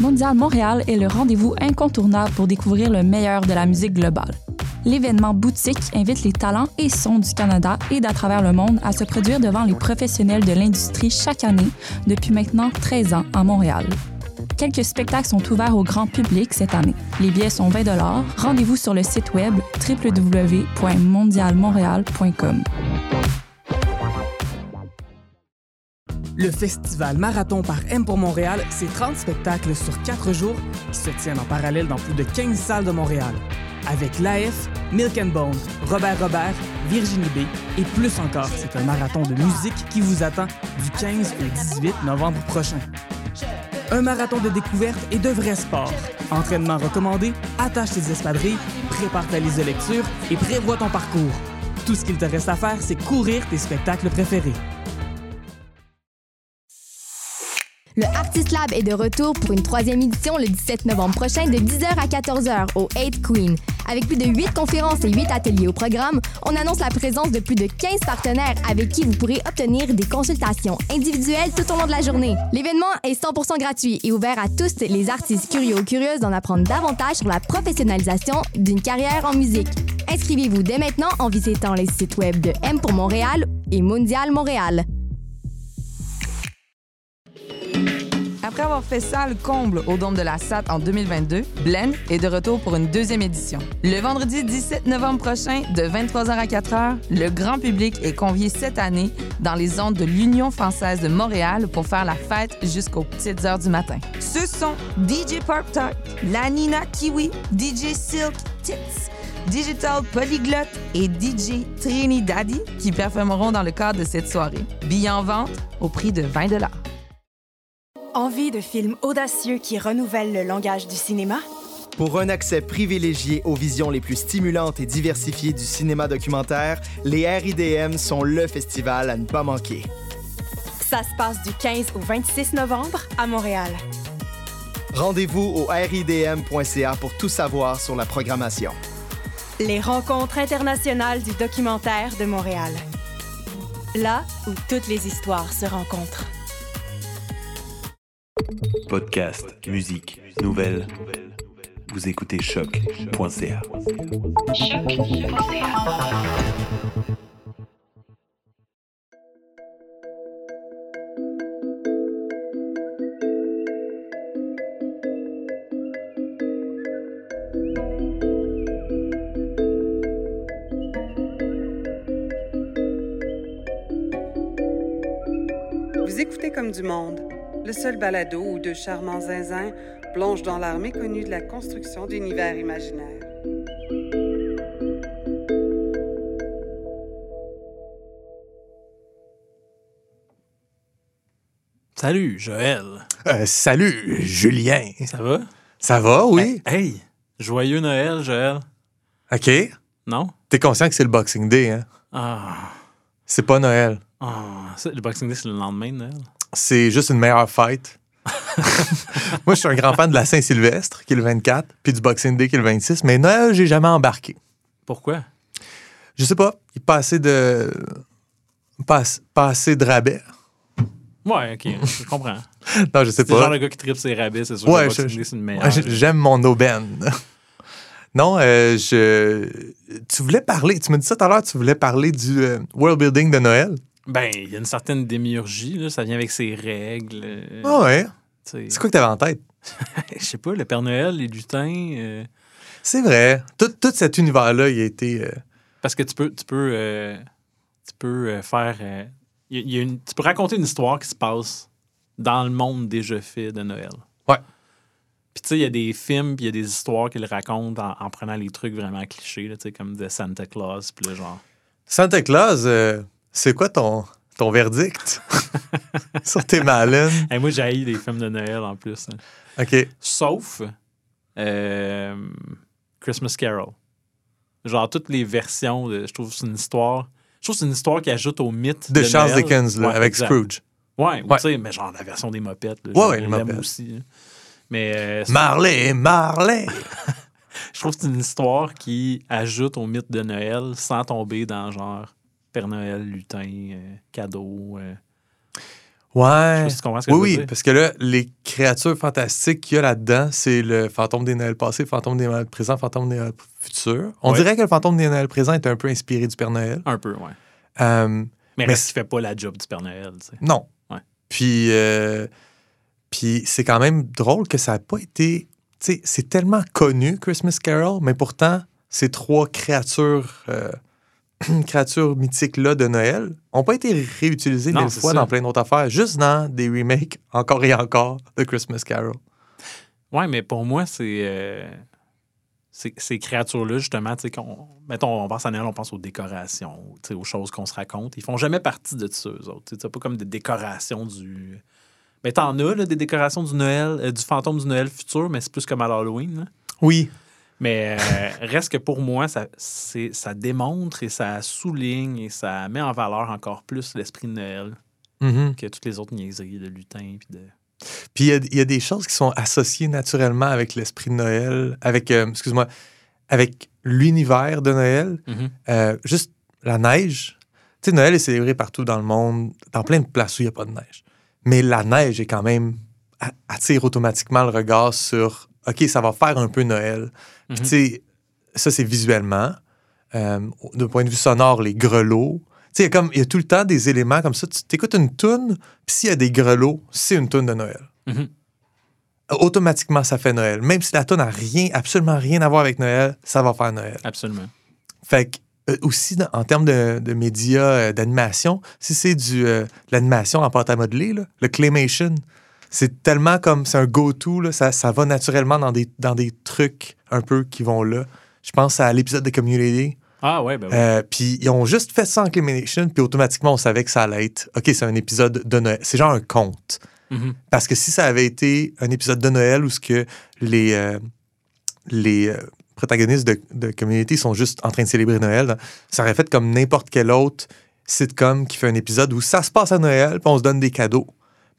Mondial Montréal est le rendez-vous incontournable pour découvrir le meilleur de la musique globale. L'événement boutique invite les talents et sons du Canada et d'à travers le monde à se produire devant les professionnels de l'industrie chaque année depuis maintenant 13 ans à Montréal. Quelques spectacles sont ouverts au grand public cette année. Les billets sont 20 Rendez-vous sur le site web www.mondialmontréal.com. Le festival Marathon par M pour Montréal, c'est 30 spectacles sur 4 jours qui se tiennent en parallèle dans plus de 15 salles de Montréal. Avec l'AF, Milk and Bone, Robert Robert, Virginie B et plus encore, c'est un marathon de musique qui vous attend du 15 au 18 novembre prochain. Un marathon de découverte et de vrai sport. Entraînement recommandé, attache tes espadrilles, prépare ta liste de lecture et prévois ton parcours. Tout ce qu'il te reste à faire, c'est courir tes spectacles préférés. Le Artist Lab est de retour pour une troisième édition le 17 novembre prochain de 10h à 14h au 8 Queen. Avec plus de 8 conférences et 8 ateliers au programme, on annonce la présence de plus de 15 partenaires avec qui vous pourrez obtenir des consultations individuelles tout au long de la journée. L'événement est 100% gratuit et ouvert à tous les artistes curieux ou curieuses d'en apprendre davantage sur la professionnalisation d'une carrière en musique. Inscrivez-vous dès maintenant en visitant les sites web de M pour Montréal et Mondial Montréal. Après avoir fait salle comble au Dôme de la SAT en 2022, Blend est de retour pour une deuxième édition. Le vendredi 17 novembre prochain, de 23h à 4h, le grand public est convié cette année dans les ondes de l'Union française de Montréal pour faire la fête jusqu'aux petites heures du matin. Ce sont DJ Pop Talk, La Nina Kiwi, DJ Silk Tits, Digital Polyglot et DJ Trini Daddy qui performeront dans le cadre de cette soirée. Billets en vente au prix de 20 Envie de films audacieux qui renouvellent le langage du cinéma? Pour un accès privilégié aux visions les plus stimulantes et diversifiées du cinéma documentaire, les RIDM sont le festival à ne pas manquer. Ça se passe du 15 au 26 novembre à Montréal. Rendez-vous au ridm.ca pour tout savoir sur la programmation. Les rencontres internationales du documentaire de Montréal. Là où toutes les histoires se rencontrent. Podcast, musique, nouvelles. Vous écoutez choc.ca. Vous écoutez comme du monde le seul balado où deux charmants zinzins plongent dans l'art méconnu de la construction d'univers imaginaires. Salut, Joël. Euh, salut, Julien. Ça va? Ça va, oui. Hey, joyeux Noël, Joël. OK. Non? T'es conscient que c'est le Boxing Day, hein? Ah. C'est pas Noël. Ah, le Boxing Day, c'est le lendemain de Noël? C'est juste une meilleure fête. Moi, je suis un grand fan de la Saint-Sylvestre, qui est le 24, puis du Boxing Day, qui est le 26. Mais Noël, j'ai jamais embarqué. Pourquoi? Je sais pas. Il pas assez de. Pas, assez de rabais. Ouais, ok, je comprends. non, je sais pas. C'est genre le gars qui tripe ses rabais, c'est sûr ouais, que c'est une meilleure. J'aime mon aubaine. non, euh, je. Tu voulais parler, tu me dis ça tout à l'heure, tu voulais parler du euh, world building de Noël? Ben, il y a une certaine démiurgie, ça vient avec ses règles. Euh, ah ouais? C'est quoi que t'avais en tête? Je sais pas, le Père Noël, les lutins. Euh. C'est vrai. Tout, cet univers-là, il a été. Euh, Parce que tu peux, tu peux, tu peux faire. tu peux raconter une histoire qui se passe dans le monde déjà fait de Noël. Ouais. Puis tu sais, il y a des films, puis il y a des histoires qu'ils racontent en, prenant les trucs vraiment clichés, comme de Santa Claus, puis le genre. Santa Claus, c'est quoi ton, ton verdict sur tes malins? moi, j'ai des films de Noël en plus. Hein. OK. Sauf euh, Christmas Carol. Genre, toutes les versions, de, je trouve que c'est une histoire. Je trouve que c'est une histoire qui ajoute au mythe. De, Charles Dickens, avec Scrooge. Ouais, tu sais, mais genre la version des mopettes. ouais, ouais, les mopettes. aussi. Mais, euh, Marley, Marley! je trouve que c'est une histoire qui ajoute au mythe de Noël sans tomber dans genre Père Noël, lutin, cadeau. Ouais. Je sais pas si tu comprends ce que oui, oui, parce que là, les créatures fantastiques qu'il y a là-dedans, c'est le fantôme des Noëls passés, le fantôme des Noëls présents, le fantôme des Noëls futurs. On Ouais. dirait que le fantôme des Noëls présents est un peu inspiré du Père Noël. Un peu, ouais. Euh, Mais, Mais reste fait pas la job du Père Noël, tu sais. non. Ouais. Puis, euh, puis c'est quand même drôle que ça n'a pas été. Tu sais, c'est tellement connu, Christmas Carol, mais pourtant, ces trois créatures, euh, créatures mythiques-là de Noël n'ont pas été réutilisées mille fois ça. dans plein d'autres affaires, juste dans des remakes encore et encore de Christmas Carol. Ouais, mais pour moi, c'est. euh, ces- créatures-là, justement, tu sais, qu'on- mettons, on pense à Noël, on pense aux décorations, aux choses qu'on se raconte. Ils font jamais partie de ça, eux autres. C'est pas comme des décorations du. Mais t'en as, là, des décorations du Noël, euh, du fantôme du Noël futur, mais c'est plus comme à l'Halloween. là. Oui. Mais euh, reste que pour moi, ça, c'est- ça démontre et ça souligne et ça met en valeur encore plus l'esprit de Noël Mhm. que toutes les autres niaiseries de lutin. Puis de... Puis il y a- il y, a des choses qui sont associées naturellement avec l'esprit de Noël, avec, euh, excuse-moi, avec l'univers de Noël. Mhm. Euh, juste la neige. Tu sais, Noël est célébré partout dans le monde, dans plein de places où il n'y a pas de neige. Mais la neige est quand même attire automatiquement le regard sur OK, ça va faire un peu Noël. Puis Mhm. tu sais, ça c'est visuellement. Euh, D'un point de vue sonore, les grelots. Tu sais, il y a comme il y a tout le temps des éléments comme ça. Tu écoutes une toune, puis s'il y a des grelots, c'est une toune de Noël. Mhm. Automatiquement, ça fait Noël. Même si la toune n'a rien, absolument rien à voir avec Noël, ça va faire Noël. Absolument. Fait que, euh, aussi, dans- en termes de, de médias, euh, d'animation, si c'est du euh, de l'animation en pâte à modeler, là, le claymation, c'est tellement comme, c'est un go-to, là, ça, ça va naturellement dans des, dans des trucs un peu qui vont là. Je pense à l'épisode de Community. Ah ouais, ben oui. Euh, puis ils ont juste fait ça en claymation, puis automatiquement, on savait que ça allait être, OK, c'est un épisode de Noël. C'est genre un conte. Mhm. Parce que si ça avait été un épisode de Noël où ce que les, euh, les euh, protagonistes de, de Community sont juste en train de célébrer Noël, ça aurait fait comme n'importe quel autre sitcom qui fait un épisode où ça se passe à Noël, puis on se donne des cadeaux.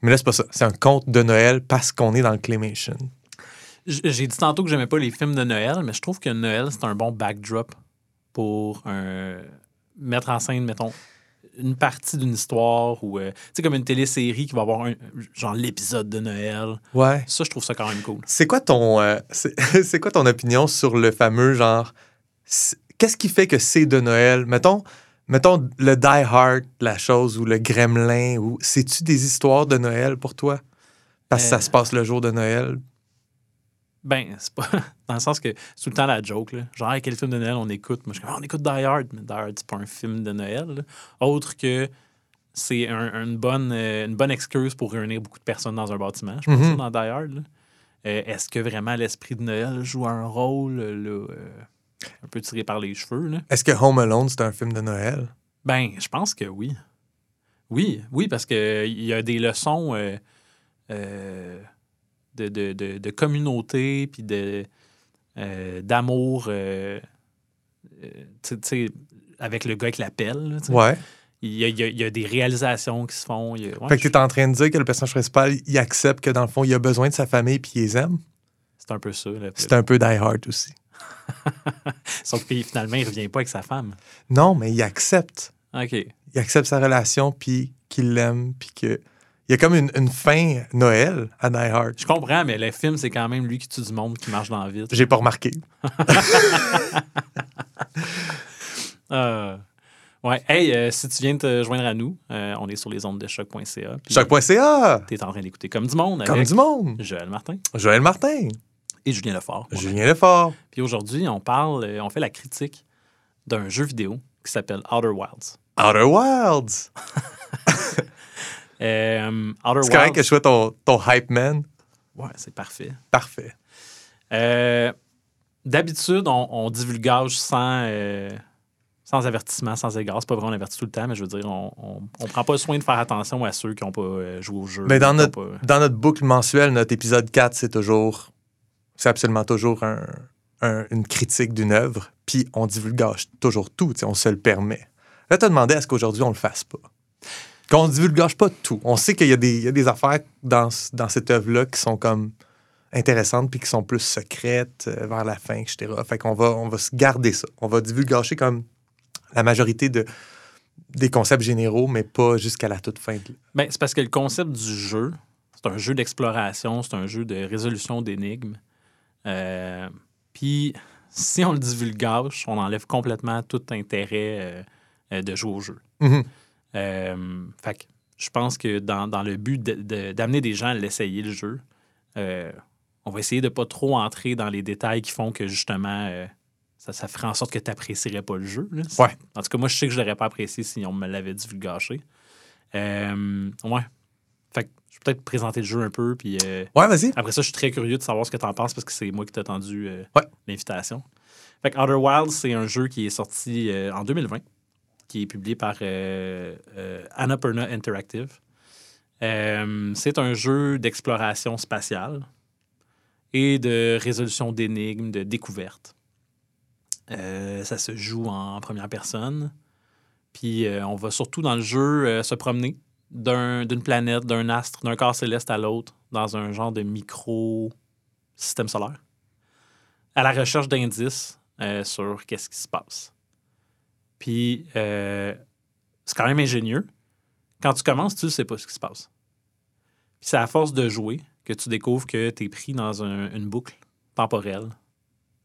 Mais là, c'est pas ça. C'est un conte de Noël parce qu'on est dans le claymation. J'ai dit tantôt que j'aimais pas les films de Noël, mais je trouve que Noël, c'est un bon backdrop pour un- mettre en scène, mettons, une partie d'une histoire ou, euh, tu sais, comme une télésérie qui va avoir un, genre l'épisode de Noël. Ouais. Ça, je trouve ça quand même cool. C'est quoi ton euh, c'est quoi ton opinion sur le fameux genre qu'est-ce qui fait que c'est de Noël? Mettons mettons le Die Hard la chose ou le Gremlin ou c'est-tu des histoires de Noël pour toi? Parce que Euh. ça se passe le jour de Noël. Ben, c'est pas. Dans le sens que c'est tout le temps la joke, là. Genre, quel film de Noël on écoute? Moi, je suis comme, Ah, on écoute Die Hard, mais Die Hard, c'est pas un film de Noël. là. Autre que c'est un- une, bonne, euh, une bonne excuse pour réunir beaucoup de personnes dans un bâtiment. Je pense Mhm. ça dans Die Hard. Euh, Est-ce que vraiment l'esprit de Noël joue un rôle, euh, là, euh, un peu tiré par les cheveux, là? Est-ce que Home Alone c'est un film de Noël? Ben, je pense que oui. Oui, oui, parce qu'il y a des leçons euh, euh, de, de, de, de communauté, puis de, euh, d'amour, avec le gars avec la pelle. là, tu sais. Ouais. Il y, a, il y a- il y a des réalisations qui se font. il y a- ouais, fait que tu es en train de dire que le personnage principal il accepte que dans le fond il a besoin de sa famille puis il les aime? c'est un peu ça. C'est un peu Die Hard aussi. Sauf que finalement, il revient pas avec sa femme. Non, mais il accepte. OK. il accepte sa relation, puis qu'il l'aime, puis que... Il y a comme une, une fin Noël à Die Hard. Je comprends, mais le film, c'est quand même lui qui tue du monde, qui marche dans la ville. J'ai pas remarqué. Euh, ouais. Hey, euh, si tu viens te joindre à nous, euh, on est sur les ondes de choc.ca. Choc.ca! T'es en train d'écouter Comme du monde Comme avec du monde! Joël Martin Joël Martin! Et Julien Lefort. Julien Lefort! Puis aujourd'hui, on parle, euh, on fait la critique d'un jeu vidéo qui s'appelle Outer Wilds. Outer Wilds! Euh, Outer C'est correct Wilds. que je sois ton, ton hype man? Ouais, c'est parfait. Parfait. Euh, D'habitude, on, on divulgage sans, euh, sans avertissement, sans égard. C'est pas vrai, on avertit tout le temps, mais je veux dire, on, on, on prend pas soin de faire attention à ceux qui n'ont pas joué au jeu. Mais dans notre, pas- dans notre boucle mensuelle, notre épisode 4, c'est toujours... C'est absolument toujours un- un- une critique d'une œuvre, puis on divulgage toujours tout, on se le permet. Là, tu as demandé à ce qu'aujourd'hui, on le fasse pas. Qu'on ne divulgage pas tout. On sait qu'il y, a des- il y a des affaires dans, dans cette œuvre-là qui sont comme intéressantes puis qui sont plus secrètes euh, vers la fin, etc. Fait qu'on va, on va se garder ça. On va divulgacher comme la majorité de, des concepts généraux, mais pas jusqu'à la toute fin. de- Ben, c'est parce que le concept du jeu, c'est un jeu d'exploration, c'est un jeu de résolution d'énigmes. Euh, Puis, si on le divulgage, on enlève complètement tout intérêt euh, euh, de jouer au jeu. Mhm. Fait que je pense que dans, dans le but de- de- d'amener des gens à l'essayer, le jeu, on va essayer de pas trop entrer dans les détails qui font que justement ça, ça ferait en sorte que tu n'apprécierais pas le jeu. là. Ouais. En tout cas, moi, je sais que je l'aurais pas apprécié si on me l'avait divulgaché. Euh, ouais. Fait que je vais peut-être présenter le jeu un peu, puis euh, Ouais, vas-y. après ça, je suis très curieux de savoir ce que tu en penses parce que c'est moi qui t'ai tendu euh, Ouais. l'invitation. Fait que Outer Wilds, c'est un jeu qui est sorti euh, en 2020, qui est publié par Annapurna Interactive. C'est un jeu d'exploration spatiale et de résolution d'énigmes, de découverte. Euh, ça se joue en première personne. Puis on va surtout dans le jeu se promener d'un- d'une planète, d'un astre, d'un corps céleste à l'autre, dans un genre de micro-système solaire, à la recherche d'indices euh, sur qu'est-ce qui se passe. Puis, euh, c'est quand même ingénieux. Quand tu commences, tu ne sais pas ce qui se passe. Puis c'est à force de jouer que tu découvres que tu es pris dans un- une boucle temporelle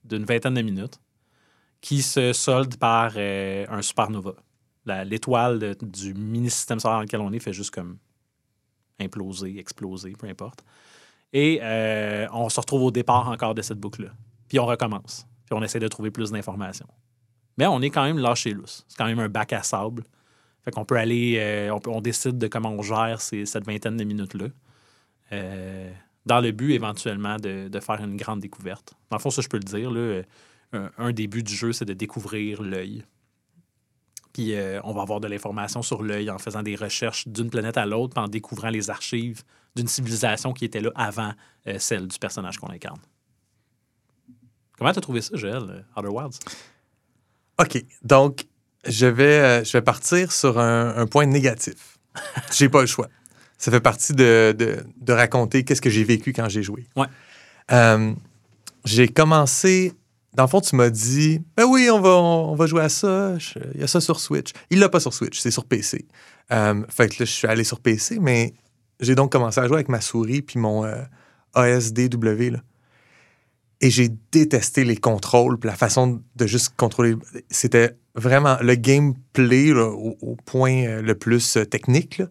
d'une vingtaine de minutes qui se solde par euh, un supernova. L'étoile du mini-système solaire dans lequel on est fait juste comme imploser, exploser, peu importe. Et euh, on se retrouve au départ encore de cette boucle-là. Puis on recommence. Puis on essaie de trouver plus d'informations. Mais on est quand même lâché lousse. C'est quand même un bac à sable. Fait qu'on peut aller, euh, on, on décide de comment on gère cette vingtaine de minutes-là. Euh, dans le but éventuellement de, faire une grande découverte. Dans le fond, ça, je peux le dire. Là, un, un des buts du jeu, c'est de découvrir l'œil. Puis euh, on va avoir de l'information sur l'œil en faisant des recherches d'une planète à l'autre, en découvrant les archives d'une civilisation qui était là avant euh, celle du personnage qu'on incarne. Comment t'as trouvé ça, Joël, euh, Outer Wilds? OK. Donc, je vais, euh, je vais partir sur un, un point négatif. J'ai pas le choix. Ça fait partie de, de- de raconter qu'est-ce que j'ai vécu quand j'ai joué. Ouais. J'ai commencé. Dans le fond, tu m'as dit Ben oui, on va, on, va jouer à ça. Il y a ça sur Switch. Il l'a pas sur Switch, c'est sur PC. Euh, fait que là, je suis allé sur PC, mais j'ai donc commencé à jouer avec ma souris puis mon euh, ASDW. Et j'ai détesté les contrôles, puis la façon de juste contrôler. C'était vraiment le gameplay au, point euh, le plus technique. là.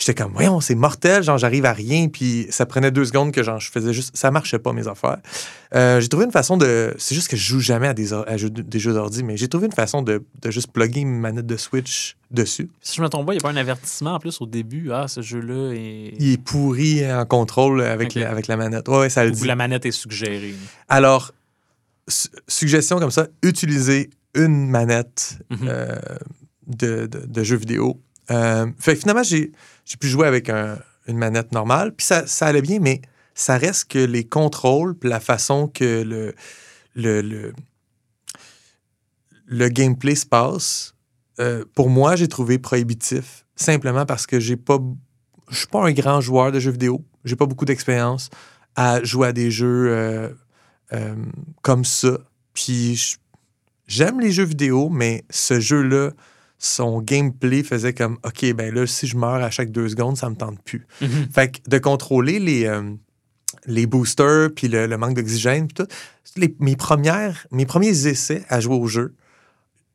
J'étais comme, voyons, c'est mortel, genre j'arrive à rien, puis ça prenait deux secondes que genre je faisais juste, ça marchait pas mes affaires. Euh, j'ai trouvé une façon de, c'est juste que je joue jamais à des, à jeux- des jeux d'ordi, mais j'ai trouvé une façon de, de juste plugger une manette de Switch dessus. Si je me trompe pas, il n'y a pas un avertissement en plus au début. Ah, ce jeu-là est. Il est pourri en contrôle avec, la, avec la manette. Ouais, ouais, ça le Ou dit. la manette est suggérée. Alors, su- suggestion comme ça, utilisez une manette Mhm. euh, de, de, de jeux vidéo. Euh, fait que finalement, j'ai j'ai pu jouer avec un- une manette normale, puis ça, ça allait bien, mais ça reste que les contrôles, puis la façon que le, le, le, le gameplay se passe, euh, pour moi, j'ai trouvé prohibitif, simplement parce que j'ai pas, je suis pas un grand joueur de jeux vidéo, j'ai pas beaucoup d'expérience à jouer à des jeux euh, euh, comme ça. Puis j'aime les jeux vidéo, mais ce jeu-là, son gameplay faisait comme OK, ben là, si je meurs à chaque deux secondes, ça me tente plus. Mhm. Fait que de contrôler les, euh, les boosters puis le, le manque d'oxygène, puis tout, les- mes, premières, mes premiers essais à jouer au jeu,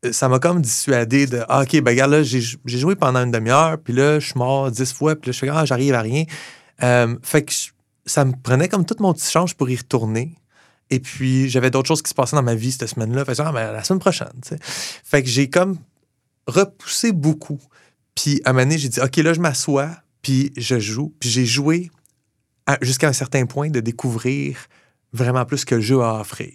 euh, ça m'a comme dissuadé de ah, OK, ben regarde, là, j'ai j'ai joué pendant une demi-heure, puis là, je suis mort dix fois, puis là, je fais Ah, j'arrive à rien. Euh, fait que je- ça me prenait comme tout mon petit change pour y retourner. Et puis, j'avais d'autres choses qui se passaient dans ma vie cette semaine-là. Fait que, ah, ben, la semaine prochaine, tu sais. Fait que j'ai comme repoussé beaucoup. Puis, à un moment donné, j'ai dit, OK, là, je m'assois, puis je joue. Puis, j'ai joué jusqu'à un certain point de découvrir vraiment plus que le jeu a à offrir.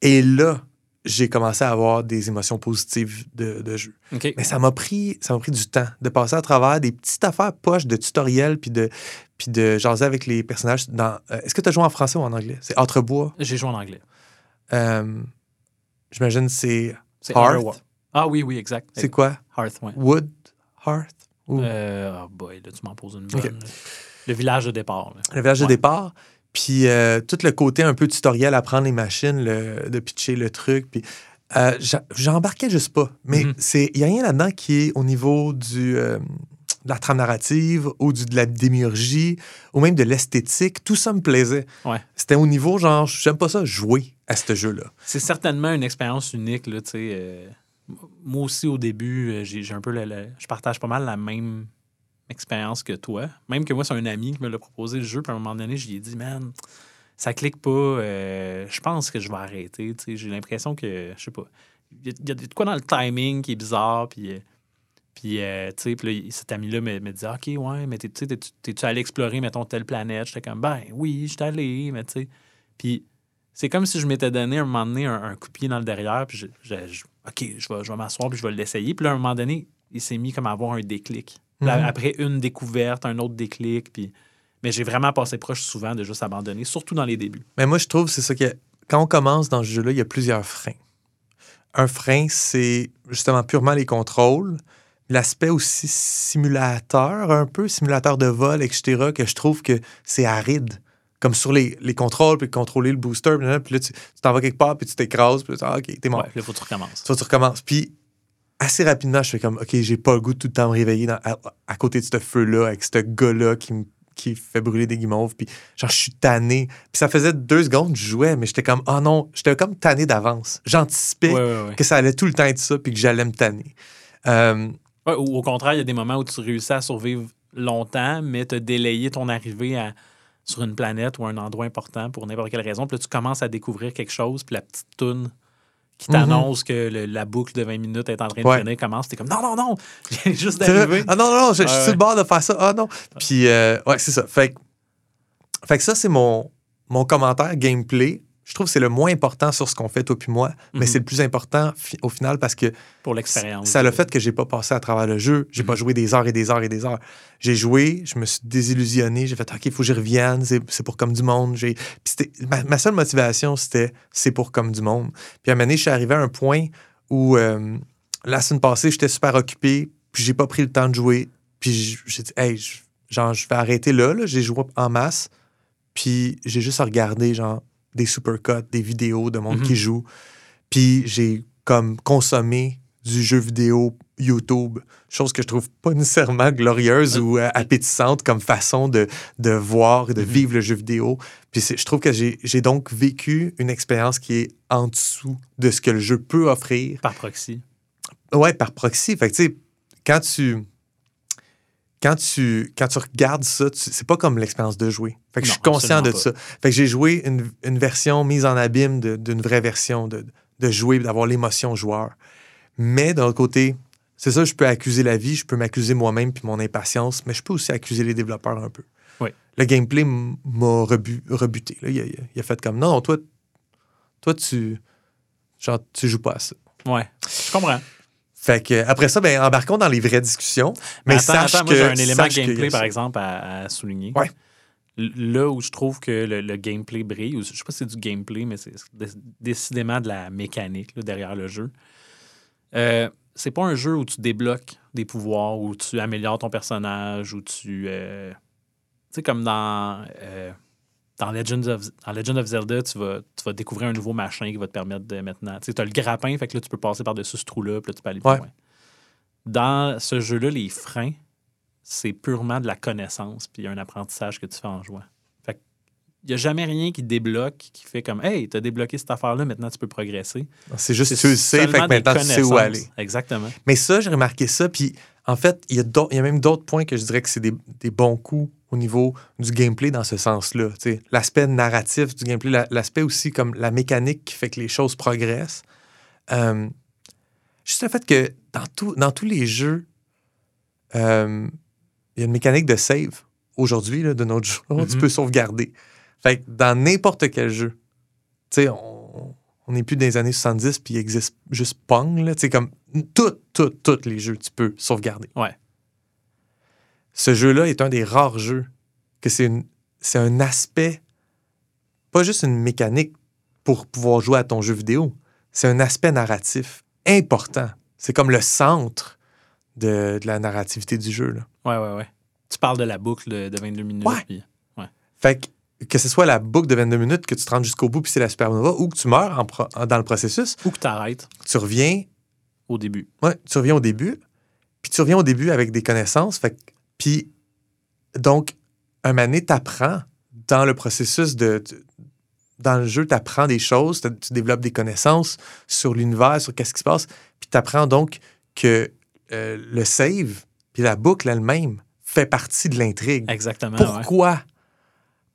Et là, j'ai commencé à avoir des émotions positives de, de jeu. Mais ça m'a pris, ça pris du temps de passer à travers des petites affaires poches de tutoriels puis de, puis de jaser avec les personnages. Dans, euh, est-ce que tu as joué en français ou en anglais? C'est Entrebois. J'ai joué en anglais. Euh, J'imagine c'est C'est. Ah oui, oui, exact. C'est quoi? Hearth, ouais. Wood? Hearth? Ou? Euh, oh boy, là, tu m'en poses une bonne. Le village de départ. là. le village de départ. Puis euh, tout le côté un peu tutoriel, apprendre les machines, le- de pitcher le truc. Puis Euh, J'embarquais juste pas. Mais il y a rien là-dedans qui est au niveau du, euh, de la trame narrative ou du, de la démiurgie ou même de l'esthétique. Tout ça me plaisait. Ouais. C'était au niveau, genre, j'aime pas ça, jouer à ce jeu-là. C'est certainement une expérience unique, là, tu sais. Moi aussi, au début, euh, j'ai un peu... le- je partage pas mal la même expérience que toi. Même que moi, c'est un ami qui me l'a proposé le jeu, puis à un moment donné, je lui ai dit, man, ça clique pas, euh, je pense que je vais arrêter. J'ai l'impression que, je sais pas, il y, a- de quoi dans le timing qui est bizarre, puis... euh, puis, euh, tu sais, cet ami-là me, me dit OK, ouais, mais t'es-tu allé explorer, mettons, telle planète J'étais comme Ben oui, j'étais allé, mais tu sais. Puis, c'est comme si je m'étais donné un moment donné un, un coup de pied dans le derrière, puis je, je- je- OK, je vais, je vais m'asseoir, puis je vais l'essayer. Puis là, à un moment donné, il s'est mis comme à avoir un déclic. Là, Mhm. Après une découverte, un autre déclic, puis. Mais j'ai vraiment passé proche souvent de juste abandonner, surtout dans les débuts. Mais moi, je trouve c'est ça que quand on commence dans ce jeu-là, il y a plusieurs freins. Un frein, c'est justement purement les contrôles. L'aspect aussi simulateur, un peu, simulateur de vol, etc., que je trouve que c'est aride. Comme sur les, les contrôles, puis contrôler le booster, puis là, puis là, tu t'en vas quelque part, puis tu t'écrases, puis tu dis, ah, OK, t'es mort. Ouais, là, faut que tu recommences. Toi, tu recommences. Puis, assez rapidement, je fais comme, OK, j'ai pas le goût de tout le temps me réveiller dans- à, à côté de ce feu-là, avec ce gars-là qui me qui fait brûler des guimauves. Puis, genre, je suis tanné. Puis, ça faisait deux secondes, je jouais, mais j'étais comme, oh non, j'étais comme tanné d'avance. J'anticipais Ouais, ouais, ouais. que ça allait tout le temps être ça, puis que j'allais me tanner. Euh, Ouais, ou au contraire, il y a des moments où tu réussis à survivre longtemps, mais tu as délayé ton arrivée à- sur une planète ou un endroit important pour n'importe quelle raison. Puis là, tu commences à découvrir quelque chose, puis la petite toune qui t'annonce que le- la boucle de 20 minutes est en train de Ouais. finir commence. T'es comme non, non, non, viens juste d'arriver. Ah non, non, non, je, je suis sur le bord de faire ça. Ah non. Puis, euh, ouais, c'est ça. Fait, que- fait que ça, c'est mon, mon commentaire gameplay. Je trouve que c'est le moins important sur ce qu'on fait, toi puis moi, mais Mhm. c'est le plus important fi- au final parce que Pour l'expérience. ça le fait que j'ai pas passé à travers le jeu. J'ai pas Mhm. joué des heures et des heures et des heures. J'ai joué, je me suis désillusionné, j'ai fait OK, il faut que j'y revienne, c'est pour comme du monde. Ma, ma seule motivation, c'était c'est pour comme du monde. Puis à un moment donné, je suis arrivé à un point où euh, la semaine passée, j'étais super occupé, puis j'ai pas pris le temps de jouer. Puis j'ai dit, hey, genre, je vais arrêter là. là. J'ai joué en masse, puis j'ai juste regardé, genre, des supercuts, des vidéos de monde Mhm. qui joue. Puis j'ai comme consommé du jeu vidéo YouTube, chose que je trouve pas nécessairement glorieuse ou euh, appétissante comme façon de, de voir et de Mhm. vivre le jeu vidéo. Puis je trouve que j'ai j'ai donc vécu une expérience qui est en dessous de ce que le jeu peut offrir. Par proxy. Ouais, par proxy. Fait que, tu sais, quand tu. Quand tu, quand tu regardes ça, c'est pas comme l'expérience de jouer. Fait que je suis conscient de ça. Fait que j'ai joué une, une version mise en abîme d'une vraie version, de, de jouer, d'avoir l'émotion joueur. Mais d'un autre côté, c'est ça, je peux accuser la vie, je peux m'accuser moi-même puis mon impatience, mais je peux aussi accuser les développeurs un peu. Oui. Le gameplay m'a rebu- rebuté. là. Il, a, il a fait comme non, non, toi, toi tu, genre, tu joues pas à ça. Ouais, je comprends. Fait que après ça, ben, embarquons dans les vraies discussions. Mais, Mais attends, sache attends, que, moi, j'ai un élément gameplay, par exemple, à, à souligner. Ouais. Là où je trouve que le, le gameplay brille, ou je sais pas si c'est du gameplay, mais c'est dé- décidément de la mécanique là, derrière le jeu. Euh, c'est pas un jeu où tu débloques des pouvoirs, où tu améliores ton personnage, où tu. euh, tu sais, comme dans. euh, dans Legend, of, dans Legend of Zelda, tu vas, tu vas découvrir un nouveau machin qui va te permettre de maintenant. Tu sais, as le grappin, fait que là, tu peux passer par-dessus ce trou-là, puis là, tu peux aller plus Ouais. loin. Dans ce jeu-là, les freins, c'est purement de la connaissance, puis un apprentissage que tu fais en jouant. Fait il n'y a jamais rien qui débloque, qui fait comme Hey, tu as débloqué cette affaire-là, maintenant tu peux progresser. C'est juste tu le sais, fait que maintenant tu sais où aller. Exactement. Mais ça, j'ai remarqué ça. Puis en fait, il y, a il y a même d'autres points que je dirais que c'est des, des bons coups au niveau du gameplay dans ce sens-là. L'aspect narratif du gameplay, la- l'aspect aussi comme la mécanique qui fait que les choses progressent. Euh, juste le fait que dans, tout, dans tous les jeux, euh, il y a une mécanique de save aujourd'hui, de notre jour. Tu Mhm. peux sauvegarder. Fait que dans n'importe quel jeu, tu sais, on on n'est plus dans les années 70 puis il existe juste Pong, là. Tu sais, comme tout, tout, tous les jeux, tu peux sauvegarder. Ouais. Ce jeu-là est un des rares jeux que c'est une- c'est un aspect, pas juste une mécanique pour pouvoir jouer à ton jeu vidéo, c'est un aspect narratif important. C'est comme le centre de, de la narrativité du jeu. Là. Ouais, ouais, ouais. Tu parles de la boucle de, de 22 minutes. Ouais. puis- Fait que que ce soit la boucle de 22 minutes, que tu te rendes jusqu'au bout, puis c'est la supernova, ou que tu meurs en pro- dans le processus, Ou que tu arrêtes tu reviens, au début. ouais, tu reviens au début, puis tu reviens au début avec des connaissances. Fait, que- puis, donc, un donné, t'apprends dans le processus de. de- dans le jeu, tu apprends des choses, tu développes des connaissances sur l'univers, sur qu'est-ce qui se passe, puis tu apprends donc que euh, le save, puis la boucle elle-même, fait partie de l'intrigue. Exactement. ouais. Pourquoi?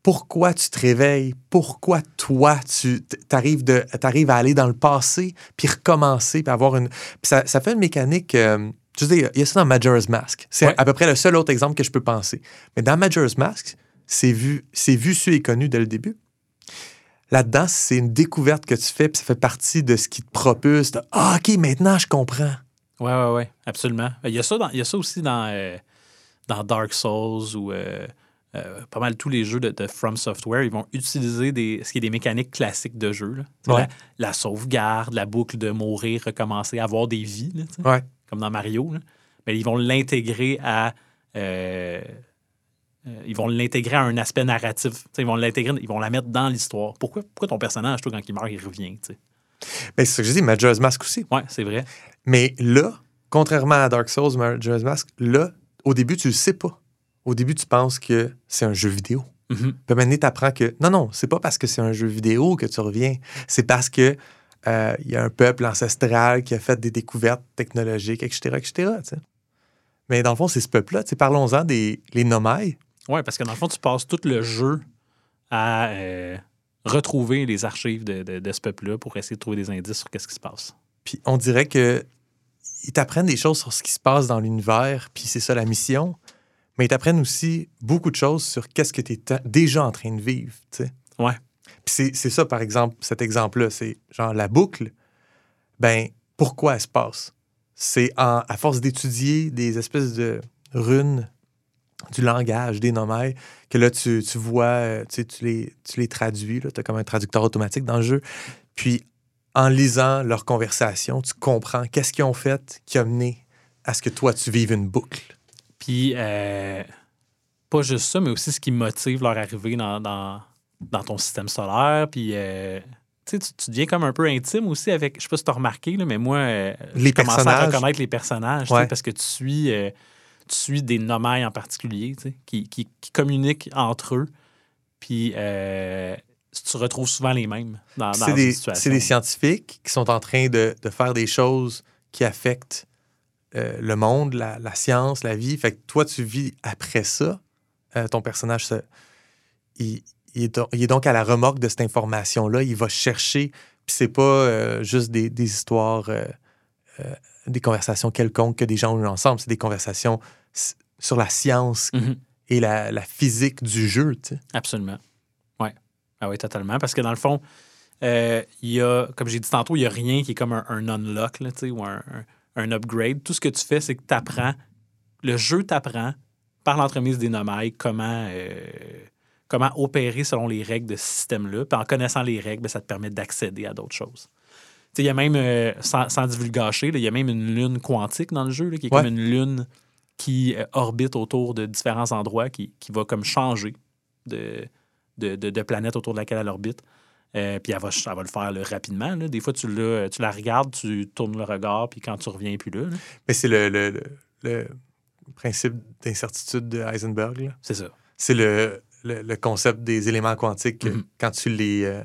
Pourquoi tu te réveilles? Pourquoi toi, tu arrives à aller dans le passé, puis recommencer, puis avoir une. Puis ça, ça fait une mécanique. euh, je veux dire, il y a ça dans Majora's Mask. C'est Ouais. à peu près le seul autre exemple que je peux penser. Mais dans Majora's Mask, c'est vu, c'est vu, su et connu dès le début. Là-dedans, c'est une découverte que tu fais, puis ça fait partie de ce qui te propulse. de, Ah, OK, maintenant, je comprends. Oui, oui, oui, absolument. Il y, a ça dans- il y a ça aussi dans, euh, dans Dark Souls ou euh, euh, pas mal tous les jeux de, de From Software. Ils vont utiliser des, ce qui est des mécaniques classiques de jeu. là. Ouais. La, la sauvegarde, la boucle de mourir, recommencer, avoir des vies, là, Ouais. Comme dans Mario. là. Mais ils vont l'intégrer à. euh, euh, ils vont l'intégrer à un aspect narratif. Ils vont l'intégrer, ils vont la mettre dans l'histoire. Pourquoi, pourquoi ton personnage, toi, quand il meurt, il revient? tu sais? Mais c'est ce que je dis, Majora's Mask aussi. Ouais, c'est vrai. Mais là, contrairement à Dark Souls, Majora's Mask, là, au début, tu le sais pas. Au début, tu penses que c'est un jeu vidéo. Mhm. Puis maintenant, tu apprends que non, non, c'est pas parce que c'est un jeu vidéo que tu reviens. C'est parce que euh, il y a un peuple ancestral qui a fait des découvertes technologiques, etc.. Mais dans le fond, c'est ce peuple-là. Parlons-en des les. Oui, parce que dans le fond, tu passes tout le jeu à euh, retrouver les archives de, de- de ce peuple-là pour essayer de trouver des indices sur qu'est-ce qui se passe. Puis on dirait que ils t'apprennent des choses sur ce qui se passe dans l'univers, puis c'est ça la mission. Mais ils t'apprennent aussi beaucoup de choses sur qu'est-ce que tu es déjà en train de vivre. tu sais. Ouais. C'est- ça, par exemple, cet exemple-là. C'est genre la boucle. Ben, pourquoi elle se passe? C'est à force d'étudier des espèces de runes du langage des nomades que là, tu, tu vois, euh, tu, les, traduis. Tu as comme un traducteur automatique dans le jeu. Puis, en lisant leur conversation, tu comprends qu'est-ce qu'ils ont fait qui a mené à ce que toi, tu vives une boucle. Puis, euh, pas juste ça, mais aussi ce qui motive leur arrivée dans, dans ton système solaire. Puis, euh, tu tu, deviens comme un peu intime aussi avec, je sais pas si tu as remarqué, là, mais moi, euh, Les à reconnaître les personnages, Ouais. parce que tu suis, euh, tu suis des nomailles en particulier, qui, qui, qui communiquent entre eux. Puis, euh, tu retrouves souvent les mêmes dans, dans des, situation. c'est des scientifiques qui sont en train de, de faire des choses qui affectent le monde, la, la science, la vie. Fait que toi, tu vis après ça. Ton personnage, se- il, il est, do- il est donc à la remorque de cette information-là. Il va chercher. Puis c'est pas euh, juste des, des histoires, euh, euh, des conversations quelconques que des gens ont eues ensemble. C'est des conversations sur la science Mhm. et la, la physique du jeu. tu sais. Absolument. Oui. Ah oui, totalement. Parce que dans le fond, il y a, comme j'ai dit tantôt, il n'y a rien qui est comme un, un unlock là, tu sais, ou un, un- un upgrade. Tout ce que tu fais, c'est que tu apprends, le jeu t'apprend par l'entremise des nomades comment, comment opérer selon les règles de ce système-là. Puis en connaissant les règles, ben, ça te permet d'accéder à d'autres choses. Tu sais, Il y a même, euh, sans, sans divulgacher, il y a même une lune quantique dans le jeu, là, qui est Ouais. comme une lune qui euh, orbite autour de différents endroits, qui, qui va comme changer de, de, de, de planète autour de laquelle elle orbite. Euh, puis elle va, elle va le faire là, rapidement. là. Des fois, tu, tu la regardes, tu tournes le regard, puis quand tu reviens plus là, là, Mais c'est le, le- le- le principe d'incertitude de Heisenberg. c'est ça. C'est le, le, le concept des éléments quantiques. que Mhm. Quand tu les. euh,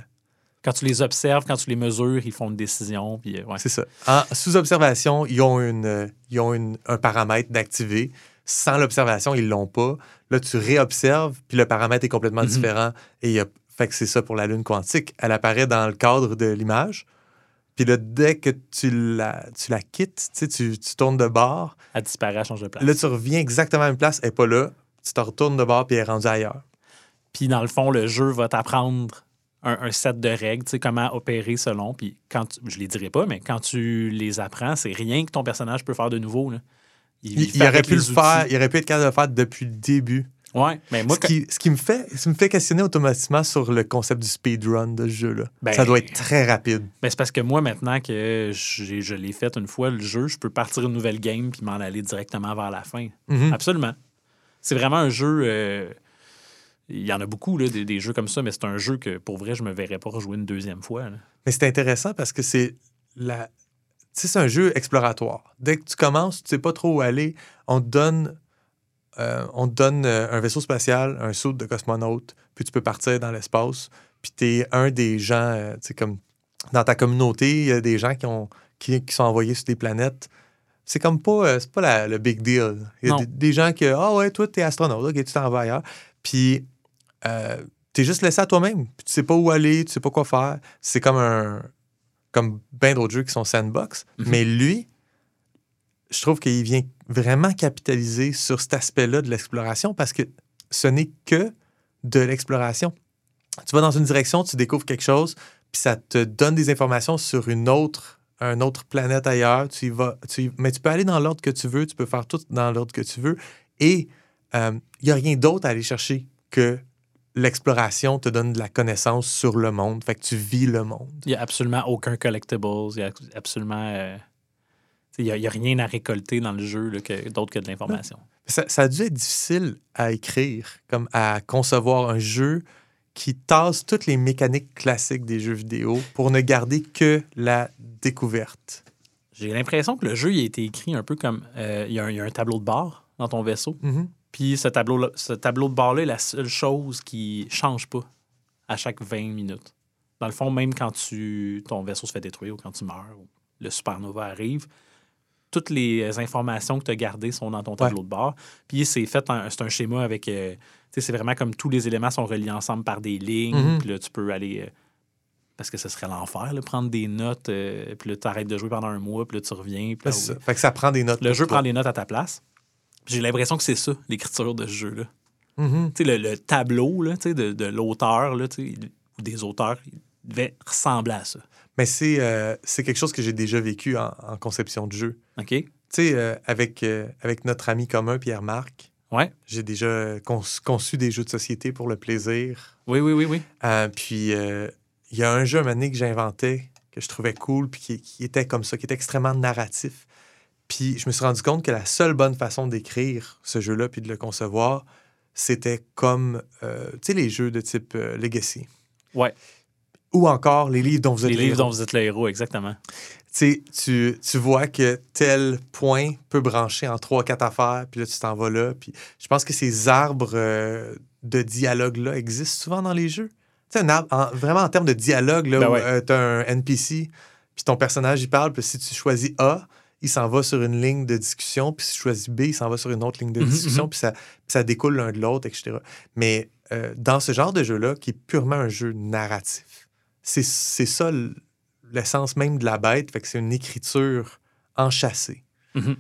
Quand tu les observes, quand tu les mesures, ils font une décision. Puis, euh, ouais. c'est ça. En sous observation, ils ont, une, ils ont une- un paramètre d'activer. Sans l'observation, ils l'ont pas. Là, tu réobserves, puis le paramètre est complètement Mhm. différent. Et il y a, fait que c'est ça pour la Lune quantique. Elle apparaît dans le cadre de l'image. Puis là, dès que tu la, tu la quittes, tu, sais, tu, tu tournes de bord, Elle disparaît, elle change de place. là, tu reviens exactement à la même place, elle n'est pas là. Tu te retournes de bord, puis elle est rendue ailleurs. Puis dans le fond, le jeu va t'apprendre un, un set de règles, tu sais, comment opérer selon. Puis quand tu- je les dirai pas, mais quand tu les apprends, c'est rien que ton personnage peut faire de nouveau. Là. Il, aurait pu le faire, il aurait pu être capable de le faire depuis le début. Ouais, mais moi, ce, qui, ce qui me fait, ce qui me fait questionner automatiquement sur le concept du speedrun de ce jeu-là. Ben- ça doit être très rapide. Ben, c'est parce que moi, maintenant que j'ai- je l'ai fait une fois, le jeu, je peux partir une nouvelle game puis m'en aller directement vers la fin. Mhm. Absolument. C'est vraiment un jeu. euh, Il y en a beaucoup, là, des, des jeux comme ça, mais c'est un jeu que, pour vrai, je me verrais pas rejouer une deuxième fois. là. Mais c'est intéressant parce que c'est la. C'est un jeu exploratoire. Dès que tu commences, tu sais pas trop où aller. On te donne, euh, on te donne euh, un vaisseau spatial, un saut de cosmonaute, puis tu peux partir dans l'espace. Puis tu es un des gens, euh, tu sais, comme dans ta communauté, il y a des gens qui, ont, qui, qui sont envoyés sur des planètes. C'est comme pas, euh, c'est pas la- le big deal. Il y a des gens qui, ah ouais, toi, t'es astronaute, ok, tu t'en vas ailleurs. Puis euh, t'es juste laissé à toi-même. Puis tu sais pas où aller, tu sais pas quoi faire. C'est comme un. Comme bien d'autres jeux qui sont sandbox. Mhm. Mais lui, je trouve qu'il vient vraiment capitaliser sur cet aspect-là de l'exploration parce que ce n'est que de l'exploration. Tu vas dans une direction, tu découvres quelque chose, puis ça te donne des informations sur une autre, une autre planète ailleurs. Tu y vas, tu y- mais tu peux aller dans l'ordre que tu veux, tu peux faire tout dans l'ordre que tu veux. Et euh, il n'y a rien d'autre à aller chercher que l'exploration te donne de la connaissance sur le monde. Fait que tu vis le monde. Il n'y a absolument aucun collectibles. Il n'y a absolument. euh, il n'y a, rien à récolter dans le jeu d'autre que de l'information. Ça, ça a dû être difficile à écrire, comme à concevoir un jeu qui tasse toutes les mécaniques classiques des jeux vidéo pour ne garder que la découverte. J'ai l'impression que le jeu il a été écrit un peu comme. euh, il, y a un, il y a un tableau de bord dans ton vaisseau. Mhm. Puis ce tableau, ce tableau de bord-là est la seule chose qui change pas à chaque 20 minutes. Dans le fond, même quand tu, ton vaisseau se fait détruire ou quand tu meurs ou le supernova arrive, toutes les informations que tu as gardées sont dans ton tableau de bord. Puis c'est fait, c'est un schéma avec. euh, tu sais, c'est vraiment comme tous les éléments sont reliés ensemble par des lignes. Mhm. Puis là, tu peux aller. euh, parce que ce serait l'enfer, prendre des notes. euh, puis là, tu arrêtes de jouer pendant un mois. Puis là, tu reviens. puis là, C'est ça. Fait que ça prend des notes. le jeu toi. prend des notes à ta place. J'ai l'impression que c'est ça, l'écriture de ce jeu-là. Mhm. Sais, le, le tableau là, de, de l'auteur, ou des auteurs, il devait ressembler à ça. Mais c'est euh, quelque chose que j'ai déjà vécu en, en conception de jeu. OK? Tu sais, euh, avec, euh, avec notre ami commun, Pierre-Marc, Ouais. j'ai déjà conçu, conçu des jeux de société pour le plaisir. Oui, oui, oui, oui. Euh, puis, euh, il y a un jeu à un moment donné que j'inventais, que je trouvais cool, puis qui, qui était comme ça, qui était extrêmement narratif. Puis, je me suis rendu compte que la seule bonne façon d'écrire ce jeu-là, puis de le concevoir, c'était comme, euh, tu sais, les jeux de type euh, Legacy. Ouais. Ou encore les livres dont vous êtes Les le livres héros. dont vous êtes le héros, exactement. Tu tu, tu vois que tel point peut brancher en trois, quatre affaires, puis là, tu t'en vas là. Puis je pense que ces arbres euh, de dialogue-là existent souvent dans les jeux. Tu sais, un arbre, en- vraiment en termes de dialogue, là, Ben où ouais. tu as un NPC, puis ton personnage, il parle, puis si tu choisis A, il s'en va sur une ligne de discussion, puis si tu choisis B, il s'en va sur une autre ligne de Mhm, discussion, mhm. puis ça, ça découle l'un de l'autre, etc. Mais euh, dans ce genre de jeu-là, qui est purement un jeu narratif, c'est c'est ça l'essence même de la bête, fait que c'est une écriture enchâssée. Mhm.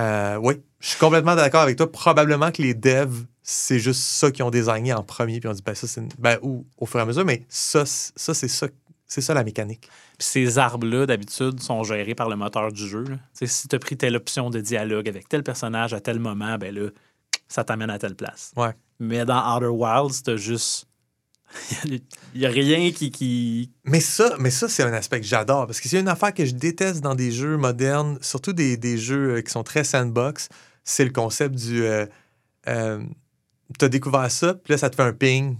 Euh, oui, je suis complètement d'accord avec toi. Probablement que les devs, c'est juste ça qu'ils ont désigné en premier, puis on dit, ben ça, c'est ben, ou au fur et à mesure, mais ça, ça c'est ça, c'est ça la mécanique. Puis ces arbres-là, d'habitude, sont gérés par le moteur du jeu. là. Si tu as pris telle option de dialogue avec tel personnage à tel moment, ben là, ça t'amène à telle place. Ouais. Mais dans Outer Wilds, t'as juste. Il n'y a rien qui. qui... Mais ça, mais ça c'est un aspect que j'adore, parce que c'est une affaire que je déteste dans des jeux modernes, surtout des, des jeux euh, qui sont très sandbox, c'est le concept du... Euh, tu as découvert ça, puis là, ça te fait un ping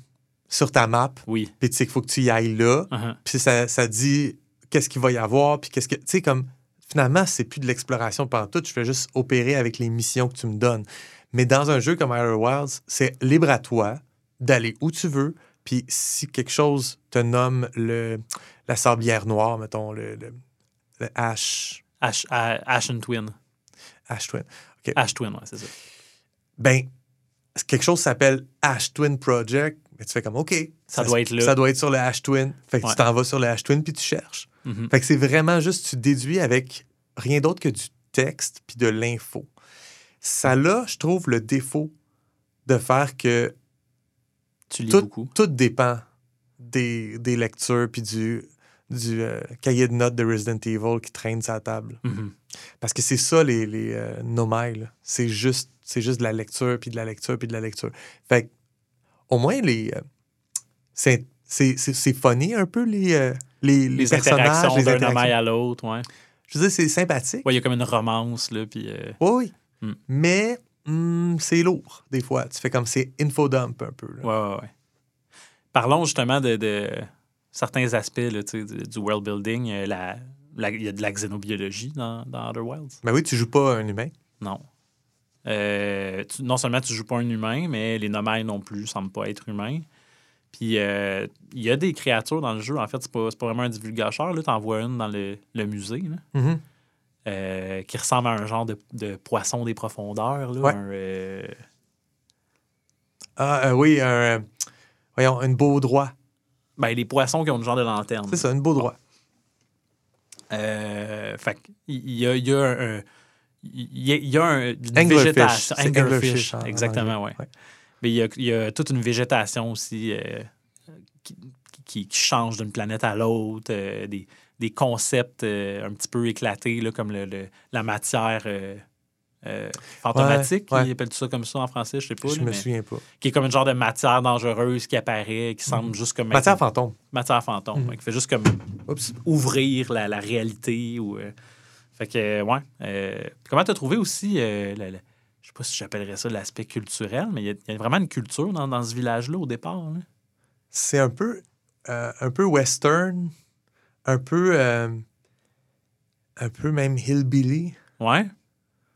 sur ta map, Oui. puis tu sais qu'il faut que tu y ailles là, Uh-huh. puis ça, ça dit qu'est-ce qu'il va y avoir, puis qu'est-ce que. Tu sais, comme. Finalement, c'est plus de l'exploration pendant tout. Je fais juste opérer avec les missions que tu me donnes. Mais dans un jeu comme Outer Wilds, c'est libre à toi d'aller où tu veux. Puis si quelque chose te nomme le, la sablière noire, mettons, le, le, le Ash, Ash, A- Ash and Twin. Ash Twin, Ash Twin, ouais, c'est ça. ben, quelque chose s'appelle Ash Twin Project, tu fais comme, OK. Ça doit être là. Ça doit être sur le Ash Twin. Fait que Ouais. tu t'en vas sur le Ash Twin puis tu cherches. Mhm. Fait que c'est vraiment juste, tu déduis avec rien d'autre que du texte puis de l'info. Ça là, je trouve, le défaut de faire que Tu lis tout, beaucoup. tout dépend des, des lectures puis du, du euh, cahier de notes de Resident Evil qui traîne sa table. Mhm. Parce que c'est ça, les, les euh. C'est juste, c'est juste de la lecture, puis de la lecture, puis de la lecture. Fait que, au moins, les... euh, c'est, c'est, c'est, c'est funny un peu, les, euh, les, les Les interactions d'un nomai à l'autre, ouais. Je veux dire, c'est sympathique. Ouais, il y a comme une romance, là, puis... euh, Oui, oui. Hmm. Mais hmm, c'est lourd, des fois. Tu fais comme c'est infodump un peu. ouais, ouais. Parlons justement de, de certains aspects là, du, du world building. Euh, la- la- Il y a de la xénobiologie dans, dans Outer Wilds. Ben oui, tu joues pas un humain. Non. Euh, tu- non seulement tu joues pas un humain, mais les nomades non plus semblent pas être humains. Puis euh, il y a des créatures dans le jeu. En fait, c'est pas, pas vraiment un divulgateur. Tu en vois une dans le, le musée là, Mhm. euh, qui ressemble à un genre de, de poisson des profondeurs. Là, Ouais. un, Ah oui, un, voyons, une beau droit. ben, les poissons qui ont une genre de lanterne. C'est ça, une beau droit. Euh, fait qu'il il y a, il y a un. un- Il y a, il y a un, une Anglerfish. végétation. Anglerfish, anglerfish en- en exactement, ouais. Mais il y a, il y a toute une végétation aussi euh, qui, qui- qui change d'une planète à l'autre, euh, des, des concepts euh, un petit peu éclatés, là, comme le, le- la matière fantomatique, Ouais, ouais. ils appellent ça comme ça en français, je sais pas. Je là, me mais souviens pas. qui est comme une genre de matière dangereuse qui apparaît, qui semble juste comme... Matière fantôme. Matière fantôme, Mhm. ouais, qui fait juste comme Oups. ouvrir la, la réalité. Ou, fait que, euh, ouais. Euh, comment t'as trouvé aussi, euh, la- la- je sais pas si j'appellerais ça l'aspect culturel, mais il y a- il y, a vraiment une culture dans, dans ce village-là au départ. C'est un peu, euh, un peu western, un peu, euh, un peu même hillbilly, Ouais.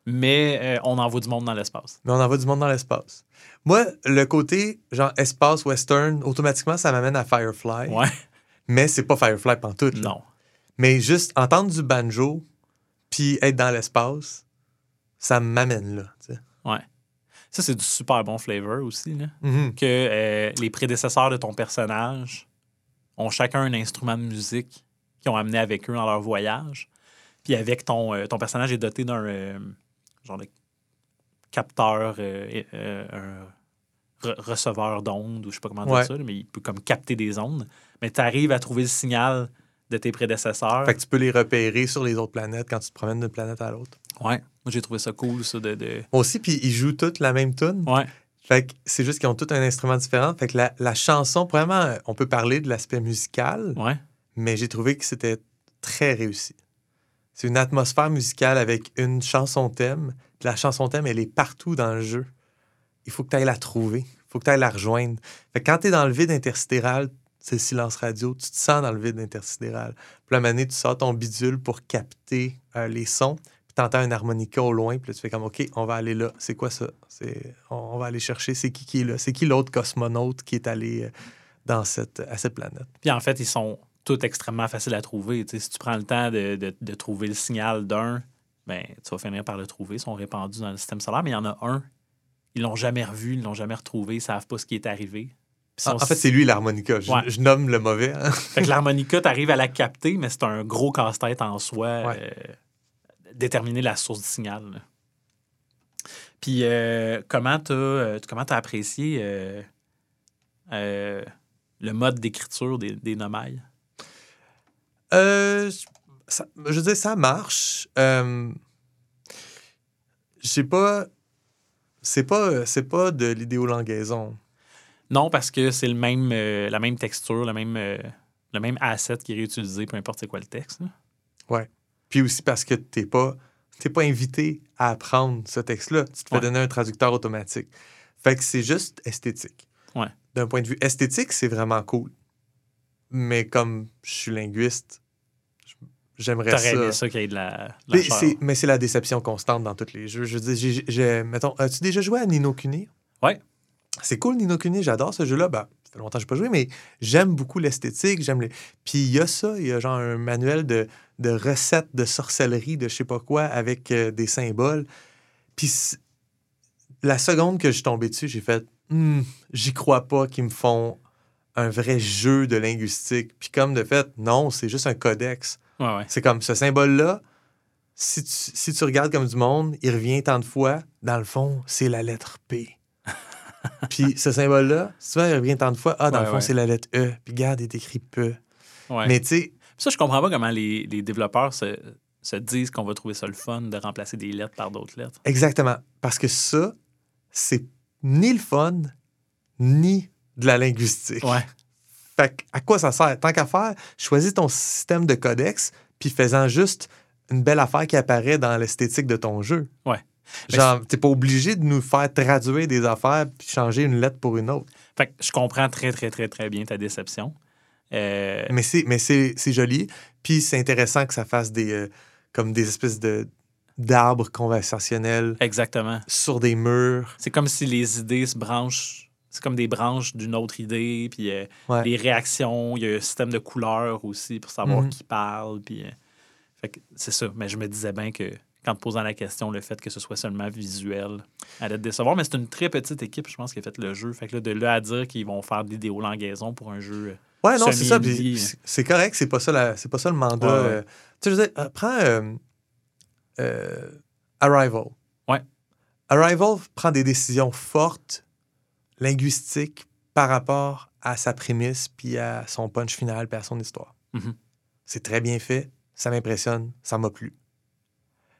Mais on envoie du monde dans l'espace. mais on envoie du monde dans l'espace. Moi, le côté genre espace western, automatiquement, ça m'amène à Firefly. Ouais. Mais c'est pas Firefly pantoute. là. Non. Mais juste entendre du banjo, puis être dans l'espace, ça m'amène là. Ouais. Ça, c'est du super bon flavor aussi. Là. Mhm. Que euh, les prédécesseurs de ton personnage ont chacun un instrument de musique qu'ils ont amené avec eux dans leur voyage. Puis avec ton, euh, ton personnage est doté d'un euh, genre de capteur, un re- receveur d'ondes, ou je sais pas comment dire ça, mais il peut comme capter des ondes. Mais tu arrives à trouver le signal de tes prédécesseurs. Fait que tu peux les repérer sur les autres planètes quand tu te promènes d'une planète à l'autre. Ouais. Moi, j'ai trouvé ça cool, ça, de... de... Moi aussi, puis ils jouent toutes la même tune. Ouais. Fait que c'est juste qu'ils ont tous un instrument différent. Fait que la, la chanson, vraiment, on peut parler de l'aspect musical, Ouais. mais j'ai trouvé que c'était très réussi. C'est une atmosphère musicale avec une chanson thème. La chanson thème, elle est partout dans le jeu. Il faut que tu ailles la trouver. Il faut que tu ailles la rejoindre. Fait que quand tu es dans le vide intersidéral, c'est le silence radio, tu te sens dans le vide intersidéral. Puis la manée, tu sors ton bidule pour capter euh, les sons. Puis tu entends un harmonica au loin. Puis tu fais comme, OK, on va aller là. C'est quoi ça? On, va aller chercher. C'est qui qui est là? C'est qui l'autre cosmonaute qui est allé euh, dans cette, à cette planète? Puis en fait, ils sont tous extrêmement faciles à trouver. Si tu prends le temps de, de- de trouver le signal d'un, ben, tu vas finir par le trouver. Ils sont répandus dans le système solaire, mais il y en a un. Ils l'ont jamais revu, ils l'ont jamais retrouvé, ils savent pas ce qui est arrivé. En, fait, c'est lui l'harmonica. Je, Ouais. je nomme le mauvais. hein. Fait que l'harmonica, tu arrives à la capter, mais c'est un gros casse-tête en soi. Ouais. euh, déterminer la source du signal. là. Puis euh, comment tu as, apprécié euh, euh, le mode d'écriture des, des nomades? Euh, ça- je veux dire, ça marche. Euh, j'ai pas. C'est pas, c'est pas de l'idéolangaison. Non, parce que c'est le même, euh, la même texture, le même, euh, le même asset qui est réutilisé, peu importe c'est quoi le texte. là. Ouais. Puis aussi parce que t'es pas, t'es pas invité à apprendre ce texte-là. Tu te fais Ouais. donner un traducteur automatique. Fait que c'est juste esthétique. Ouais. D'un point de vue esthétique, c'est vraiment cool. Mais comme je suis linguiste, j'aimerais T'aurais ça. aimé ça qu'il y ait de la, de la Mais chair. c'est, mais c'est la déception constante dans tous les jeux. Je veux dire, j'ai, j'ai- mettons, as-tu déjà joué à Nino Kuni? Ouais. C'est cool, Nino Kuni, j'adore ce jeu-là. Ben, ça fait longtemps que je n'ai pas joué, mais j'aime beaucoup l'esthétique. J'aime les... Puis il y a ça, il y a genre un manuel de, de recettes de sorcellerie, de je sais pas quoi, avec euh, des symboles. Puis la seconde que je suis tombé dessus, j'ai fait, Hmm, j'y crois pas qu'ils me font un vrai jeu de linguistique. Puis comme de fait, non, c'est juste un codex. Ouais, ouais. C'est comme ce symbole-là, si tu, si tu regardes comme du monde, il revient tant de fois. Dans le fond, c'est la lettre P. Puis ce symbole-là, vois, il revient tant de fois. Ah, dans Ouais, le fond, ouais. c'est la lettre E. Puis regarde, il est écrit P. Ouais. Mais tu sais, Ça, je comprends pas comment les, les développeurs se, se disent qu'on va trouver ça le fun de remplacer des lettres par d'autres lettres. exactement. Parce que ça, c'est ni le fun, ni de la linguistique. Ouais. Fait que, à quoi ça sert? Tant qu'à faire, choisis ton système de codex, puis fais-en juste une belle affaire qui apparaît dans l'esthétique de ton jeu. Ouais. Mais Genre, t'es pas obligé de nous faire traduire des affaires puis changer une lettre pour une autre. Fait que je comprends très, très, très, très bien ta déception. Euh, Mais c'est, joli. Puis c'est intéressant que ça fasse des, euh, comme des espèces de, d'arbres conversationnels exactement. sur des murs. C'est comme si les idées se branchent. C'est comme des branches d'une autre idée. Puis euh, Ouais. les réactions, il y a un système de couleurs aussi pour savoir Mhm. qui parle. Puis, euh, fait que c'est ça. Mais je me disais bien que quand te posant la question, le fait que ce soit seulement visuel allait te décevoir. Mais c'est une très petite équipe, je pense, qui a fait le jeu. Fait que là, de là à dire qu'ils vont faire de l'idéolangaison pour un jeu. Ouais, non, c'est ça. semi-indie. c'est- correct, c'est pas ça, la- pas ça le mandat. Ouais, ouais. euh. Tu sais, je veux dire, euh, prends euh, euh, Arrival. Ouais. Arrival prend des décisions fortes, linguistiques, par rapport à sa prémisse, puis à son punch final, puis à son histoire. Mhm. C'est très bien fait, ça m'impressionne, ça m'a plu.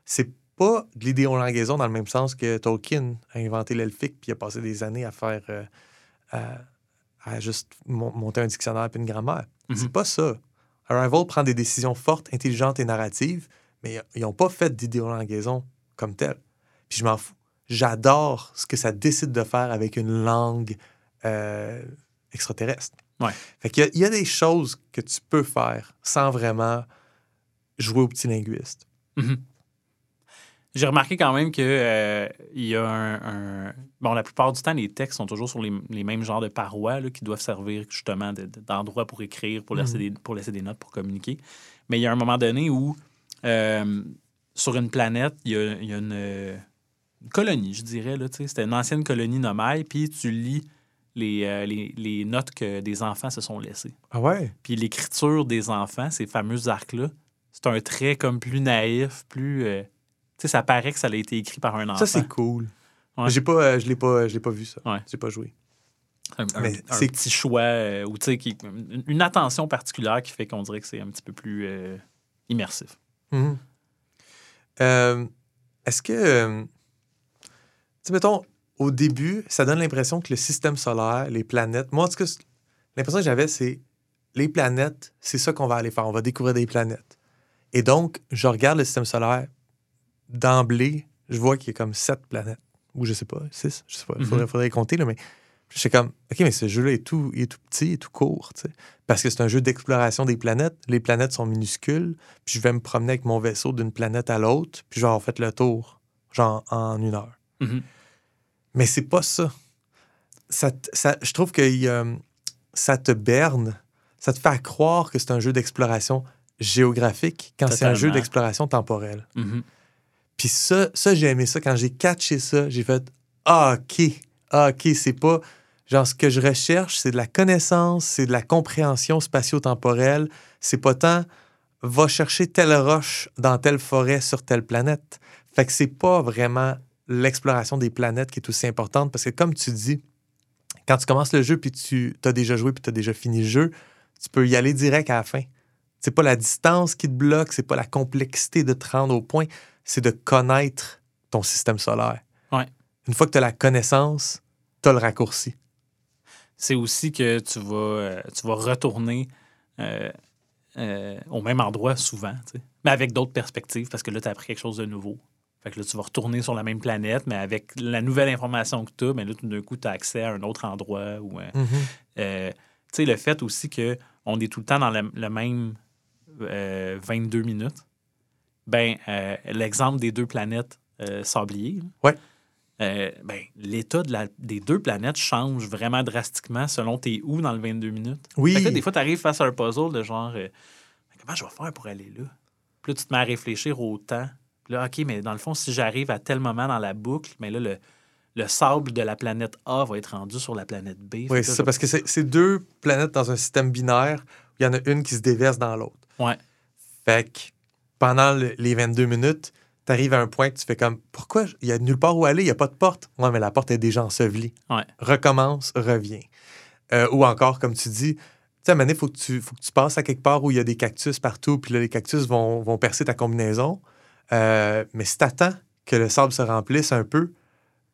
C'est pas de l'idéolangaison dans le même sens que Tolkien a inventé l'elfique, puis il a passé des années à faire. euh, à, à juste mon- monter un dictionnaire puis une grammaire. Mhm. C'est pas ça. Arrival prend des décisions fortes, intelligentes et narratives, mais ils n'ont pas fait d'idéolangaison comme telle. Puis je m'en fous. J'adore ce que ça décide de faire avec une langue euh, extraterrestre. Ouais. Fait qu'il y y, a des choses que tu peux faire sans vraiment jouer au petit linguiste. Mhm. J'ai remarqué quand même que euh, il y a un, un- Bon, la plupart du temps, les textes sont toujours sur les, les mêmes genres de parois là, qui doivent servir justement de- de- d'endroits pour écrire, pour laisser, des, pour laisser des notes, pour communiquer. Mais il y a un moment donné où, euh, sur une planète, il y a, il y a une, une colonie, je dirais. C'était une ancienne colonie nomade, puis tu lis les, euh, les, les notes que des enfants se sont laissées. Ah ouais? Puis l'écriture des enfants, ces fameux arcs-là, c'est un trait comme plus naïf, plus. Tu sais, ça paraît que ça a été écrit par un enfant. Ça, c'est cool. Ouais. J'ai pas, euh, je l'ai pas, je l'ai pas vu, ça. Ouais. J'ai pas joué. un, mais un petit choix, euh, ou tu sais, qui- une, attention particulière qui fait qu'on dirait que c'est un petit peu plus euh, immersif. Mhm. Euh, Est-ce que. tu mettons, au début, ça donne l'impression que le système solaire, les planètes. Moi, en tout cas, l'impression que j'avais, c'est les planètes, c'est ça qu'on va aller faire. On va découvrir des planètes. Et donc, je regarde le système solaire. D'emblée, je vois qu'il y a comme sept planètes. Ou je sais pas, six, je sais pas. Il Mhm. faudrait, faudrait compter, là, mais. Je suis comme, OK, mais ce jeu-là est tout, il est tout petit, il est tout court, tu sais. Parce que c'est un jeu d'exploration des planètes. Les planètes sont minuscules puis je vais me promener avec mon vaisseau d'une planète à l'autre, puis je vais avoir fait le tour, genre en une heure. Mhm. Mais c'est pas ça. ça, je trouve que ça te berne, ça te fait croire que c'est un jeu d'exploration géographique quand c'est un jeu d'exploration temporelle. Mhm. Puis ça, ça j'ai aimé ça. Quand j'ai catché ça, j'ai fait Ah, OK, ah, OK, c'est pas. Genre, ce que je recherche, c'est de la connaissance, c'est de la compréhension spatio-temporelle. C'est pas tant va chercher telle roche dans telle forêt sur telle planète. Fait que c'est pas vraiment l'exploration des planètes qui est aussi importante parce que, comme tu dis, quand tu commences le jeu puis tu as déjà joué puis tu as déjà fini le jeu, tu peux y aller direct à la fin. C'est pas la distance qui te bloque, c'est pas la complexité de te rendre au point, c'est de connaître ton système solaire. Ouais. Une fois que tu as la connaissance, tu as le raccourci. C'est aussi que tu vas, euh, tu vas retourner euh, euh, au même endroit souvent, mais avec d'autres perspectives parce que là, tu as appris quelque chose de nouveau. Fait que là, tu vas retourner sur la même planète, mais avec la nouvelle information que tu as, mais là, tout d'un coup, tu as accès à un autre endroit. Ou, euh, tu sais, le fait aussi qu'on est tout le temps dans le, le même euh, 22 minutes, ben, euh, l'exemple des deux planètes euh, sabliers, euh, ben, l'état de la- des deux planètes change vraiment drastiquement selon t'es où dans le 22 minutes. Oui. Fait que là, des fois, tu arrives face à un puzzle de genre euh, comment je vais faire pour aller là? Puis là, tu te mets à réfléchir au temps. Puis là, OK, mais dans le fond, si j'arrive à tel moment dans la boucle, mais là, le, le sable de la planète A va être rendu sur la planète B. Oui, c'est ça, parce que c'est deux planètes dans un système binaire où il y en a une qui se déverse dans l'autre. Ouais. Fait que pendant le- les 22 minutes, tu arrives à un point que tu fais comme pourquoi il y a nulle part où aller, il n'y a pas de porte. Ouais, mais la porte est déjà ensevelie. Ouais. Recommence, reviens. Euh, ou encore, comme tu dis, tu sais, à il faut, que tu- faut que tu passes à quelque part où il y a des cactus partout, puis là, les cactus vont, vont percer ta combinaison. Euh, mais si tu attends que le sable se remplisse un peu,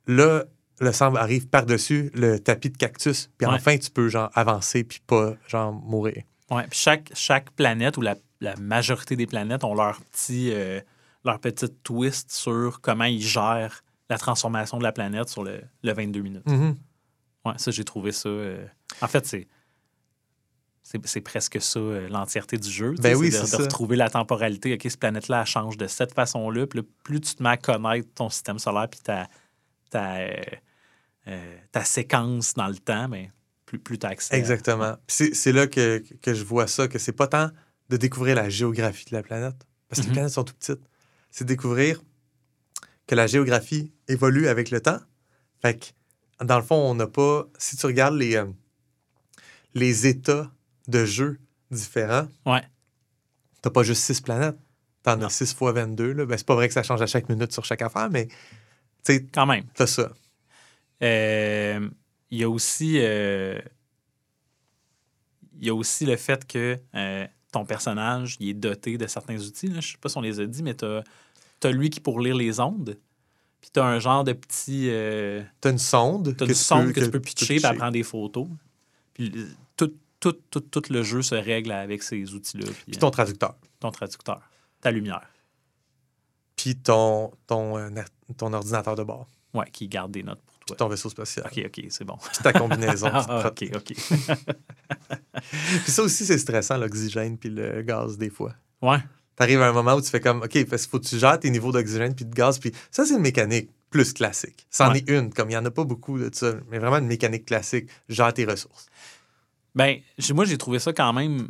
là, le sable arrive par-dessus le tapis de cactus, puis Ouais. enfin, tu peux genre avancer, puis pas genre mourir. Ouais, puis chaque, chaque planète ou la, la majorité des planètes ont leur petit, euh, leur petite twist sur comment ils gèrent la transformation de la planète sur le, le 22 minutes. Mhm. Ouais, ça, j'ai trouvé ça. euh, En fait, c'est. C'est presque ça, euh, l'entièreté du jeu. Ben oui, de, c'est de ça. retrouver la temporalité. OK, cette planète-là, elle change de cette façon-là. Puis plus tu te mets à connaître ton système solaire puis ta, ta, euh, ta séquence dans le temps, mais plus, plus tu as accès. à- Exactement. C'est c'est là que, que je vois ça, que c'est pas tant de découvrir la géographie de la planète, parce que Mhm. les planètes sont tout petites. C'est découvrir que la géographie évolue avec le temps. Fait que, dans le fond, on n'a pas. Si tu regardes les, euh, les états de jeu différents, Ouais. t'as pas juste six planètes. T'en as 6 fois 22. Là. Ben, c'est pas vrai que ça change à chaque minute sur chaque affaire, mais tu sais, Quand même. t'as ça. Euh, Il y a aussi. euh, Il y a aussi le fait que ton personnage il est doté de certains outils. là. Je sais pas si on les a dit, mais tu as, lui qui pour lire les ondes. Puis tu as un genre de petit. euh, T'as une sonde. T'as que une tu sonde peux- que, tu peux pitcher, puis elle prend des photos. Puis euh, tout, tout, tout, tout le jeu se règle avec ces outils-là. Puis, Puis euh, ton traducteur. ton traducteur, ta lumière, Puis ton, ton, euh, ton ordinateur de bord. ouais, qui garde des notes Ton vaisseau spatial. OK, OK, c'est bon. Puis ta combinaison. Ah. OK, OK. Puis ça aussi, c'est stressant, l'oxygène puis le gaz, des fois. Ouais, T'arrives à un moment où tu fais comme, OK, parce qu'il faut que tu gères tes niveaux d'oxygène puis de gaz. Puis ça, c'est une mécanique plus classique. C'en Ouais. est une, comme il n'y en a pas beaucoup de ça, mais vraiment une mécanique classique. Gère tes ressources. ben, moi, j'ai trouvé ça quand même,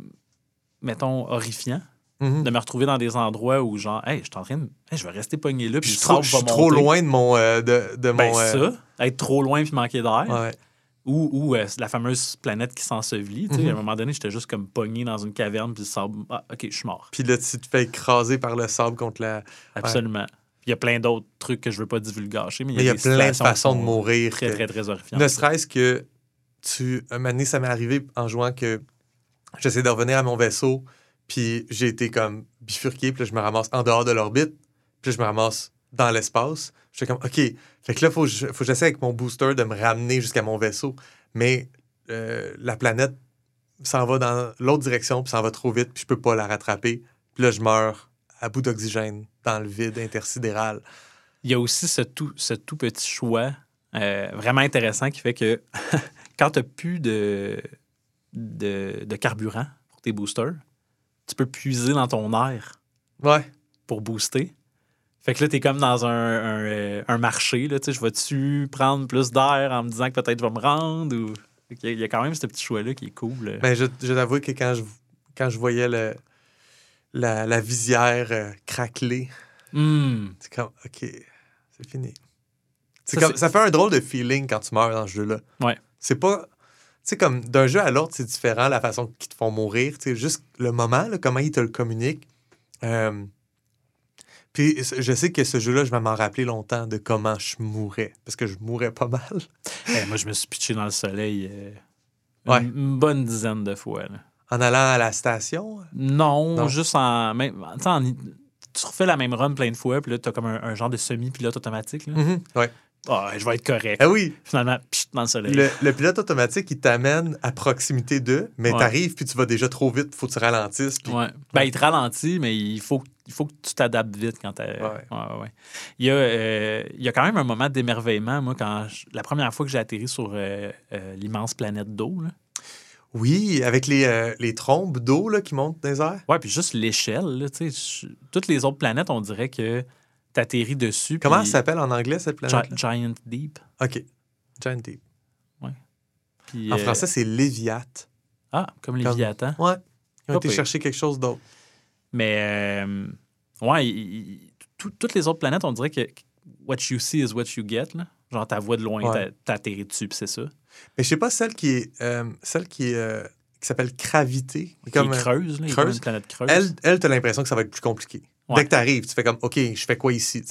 mettons, horrifiant Mhm. de me retrouver dans des endroits où, genre, hey, je suis en train de. hey, je vais rester pogné là, Puis je suis trop, je suis loin de mon. euh, de, de Ben, mon euh, ça, être trop loin puis manquer d'air. ouais. Ou, ou euh, la fameuse planète qui s'ensevelit. Mhm. À un moment donné, j'étais juste comme pogné dans une caverne, puis le sable. Ah, OK, je suis mort. Puis là, tu te fais écraser par le sable contre la. Absolument. Il y a plein d'autres trucs que je veux pas divulgacher, mais il y a, il y a plein de façons de mourir. Très, très, très horrifiantes. Ne serait-ce que tu. Un moment donné, ça m'est arrivé en jouant que j'essaie de revenir à mon vaisseau, puis j'ai été comme bifurqué, puis là, je me ramasse en dehors de l'orbite, puis je me ramasse dans l'espace. J'étais comme, OK. Fait que là, il faut, je- faut que j'essaie avec mon booster de me ramener jusqu'à mon vaisseau. Mais euh, la planète s'en va dans l'autre direction, puis s'en va trop vite, puis je peux pas la rattraper. Puis là, je meurs à bout d'oxygène dans le vide intersidéral. Il y a aussi ce tout, ce tout petit choix euh, vraiment intéressant qui fait que quand tu n'as plus de, de carburant pour tes boosters, tu peux puiser dans ton air Ouais. pour booster. Fait que là, tu es comme dans un, un, euh, un marché. Là, je vais-tu prendre plus d'air en me disant que peut-être je vais me rendre? Ou... Il y a quand même ce petit choix-là qui est cool. Ben, je, je t'avoue que quand je, quand je voyais le, la, la visière euh, craqueler, Hmm. c'est comme, OK, c'est fini. Ça, comme, ça fait un drôle de feeling quand tu meurs dans ce jeu-là. Ouais. C'est pas. Tu sais, comme d'un jeu à l'autre, c'est différent la façon qu'ils te font mourir. Tu sais, juste le moment, là, comment ils te le communiquent. Euh, puis je sais que ce jeu-là, je vais m'en rappeler longtemps de comment je mourais. Parce que je mourais pas mal. Eh, moi, je me suis pitché dans le soleil euh, Ouais. une, une bonne dizaine de fois. là. En allant à la station? Non, Non. juste en, même, tu sais, en- Tu refais la même run plein de fois, puis là, tu as comme un, un genre de semi-pilote automatique. Là. Mhm, ouais. Ah, je vais être correct. Ah oui, Finalement, pchit, dans le soleil. Le, le pilote automatique, il t'amène à proximité d'eux, mais Ouais. t'arrives puis tu vas déjà trop vite, faut que tu ralentisses. puis- Ouais. Ben, il te ralentit, mais il faut, que- il faut que tu t'adaptes vite quand tu Ouais. ouais, ouais. Il, y a, euh, il y a quand même un moment d'émerveillement, moi, quand je- la première fois que j'ai atterri sur euh, euh, l'immense planète d'eau. là. Oui, avec les, euh, les trombes d'eau là, qui montent dans les airs. Ouais, puis juste l'échelle, toutes les autres planètes, on dirait que tu atterris dessus. Comment puis- ça s'appelle en anglais, cette Gi- planète Giant Deep. OK. Giant Deep. Puis, En euh, français, c'est Léviat. Ah, comme Comme- Léviathan. Ouais. Ils ont été chercher quelque chose d'autre. Mais, euh, ouais, il- il- tout- toutes les autres planètes, on dirait que what you see is what you get. Là. Genre, ta voix de loin, Ouais. t'atterris dessus, puis c'est ça. Mais je sais pas celle qui est euh, celle qui est qui s'appelle Gravité. Qui Comme, est creuse, là, creuse? comme une planète creuse. Elle, elle t'as l'impression que ça va être plus compliqué. Ouais. Dès que tu arrives, tu fais comme OK, je fais quoi ici.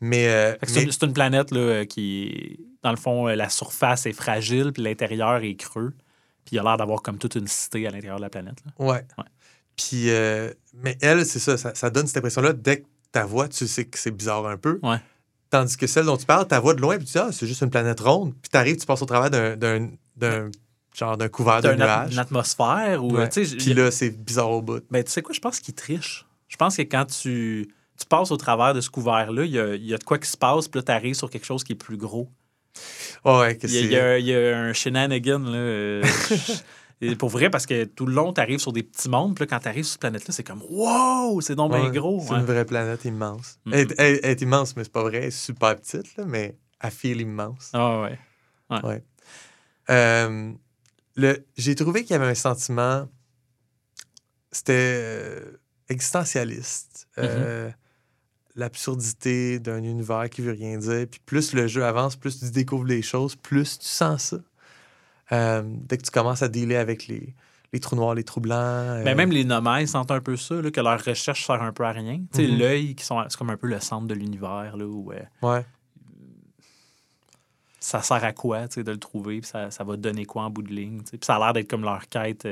Mais, euh, c'est mais- une- c'est une planète là, euh, qui, dans le fond, euh, la surface est fragile, puis l'intérieur est creux. Puis il a l'air d'avoir comme toute une cité à l'intérieur de la planète. là. Ouais. Ouais. Puis, euh, mais elle, c'est ça, ça, ça donne cette impression-là. Dès que ta voix, tu sais que c'est bizarre un peu. Ouais. Tandis que celle dont tu parles, ta voix de loin, puis tu dis, ah, c'est juste une planète ronde. Puis tu arrives, tu passes au travers d'un- genre d'un couvert de nuages. une atmosphère ou. Ouais. Puis là, c'est bizarre au bout. Ben, tu sais quoi, je pense qu'il triche. Je pense que quand tu, tu passes au travers de ce couvert-là, il y a, il y a de quoi qui se passe, puis là, tu arrives sur quelque chose qui est plus gros. Ouais, que Il y a, c'est- il y a- un shenanigan, là. euh, et pour vrai, parce que tout le long, tu arrives sur des petits mondes, puis là, quand tu arrives sur cette planète-là, c'est comme Wow, c'est donc bien Ouais, gros. C'est ouais. une vraie planète immense. Elle, est- elle- elle est immense, mais c'est pas vrai. Elle est super petite, là, mais elle file immense. Ah ouais. Ouais. Euh, le- J'ai trouvé qu'il y avait un sentiment. C'était existentialiste. Euh, L'absurdité d'un univers qui veut rien dire. Puis plus le jeu avance, plus tu découvres les choses, plus tu sens ça. Euh, dès que tu commences à dealer avec les, les trous noirs, les trous blancs. euh, Ben, même les nomades sentent un peu ça, là, que leur recherche sert un peu à rien. Tu sais, Mhm. l'œil, qui sont- c'est comme un peu le centre de l'univers, là, où Ouais. ça sert à quoi, de le trouver, puis ça, ça va donner quoi en bout de ligne. Puis ça a l'air d'être comme leur quête.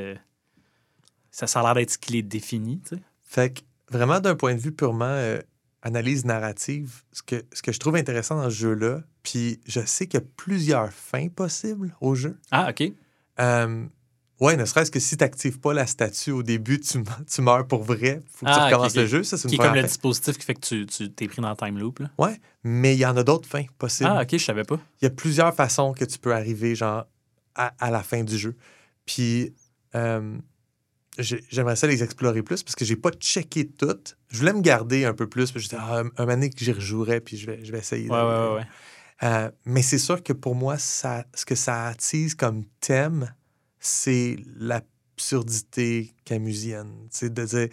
ça, ça a l'air d'être ce qui les définit, tu sais. Fait que vraiment, d'un point de vue purement euh, analyse narrative, ce que, ce que je trouve intéressant dans ce jeu-là, puis je sais qu'il y a plusieurs fins possibles au jeu. Ah, OK. Euh, ouais, ne serait-ce que si tu n'actives pas la statue au début, tu, tu meurs pour vrai. faut que tu Ah, ok, recommences ok. le jeu. Ça, c'est une Qui est comme le fin. dispositif qui fait que tu, tu t'es pris dans le time loop, là. Ouais, mais il y en a d'autres fins possibles. Ah, OK, je savais pas. Il y a plusieurs façons que tu peux arriver, genre, à, à la fin du jeu. Puis, euh, j'aimerais ça les explorer plus parce que j'ai pas checké toutes. Je voulais me garder un peu plus. Puis je disais, ah, un moment que j'y rejouerais, puis je vais, je vais essayer. Ouais, de- ouais, ouais. Euh, mais c'est sûr que pour moi, ça, ce que ça attise comme thème, c'est l'absurdité camusienne. C'est de dire,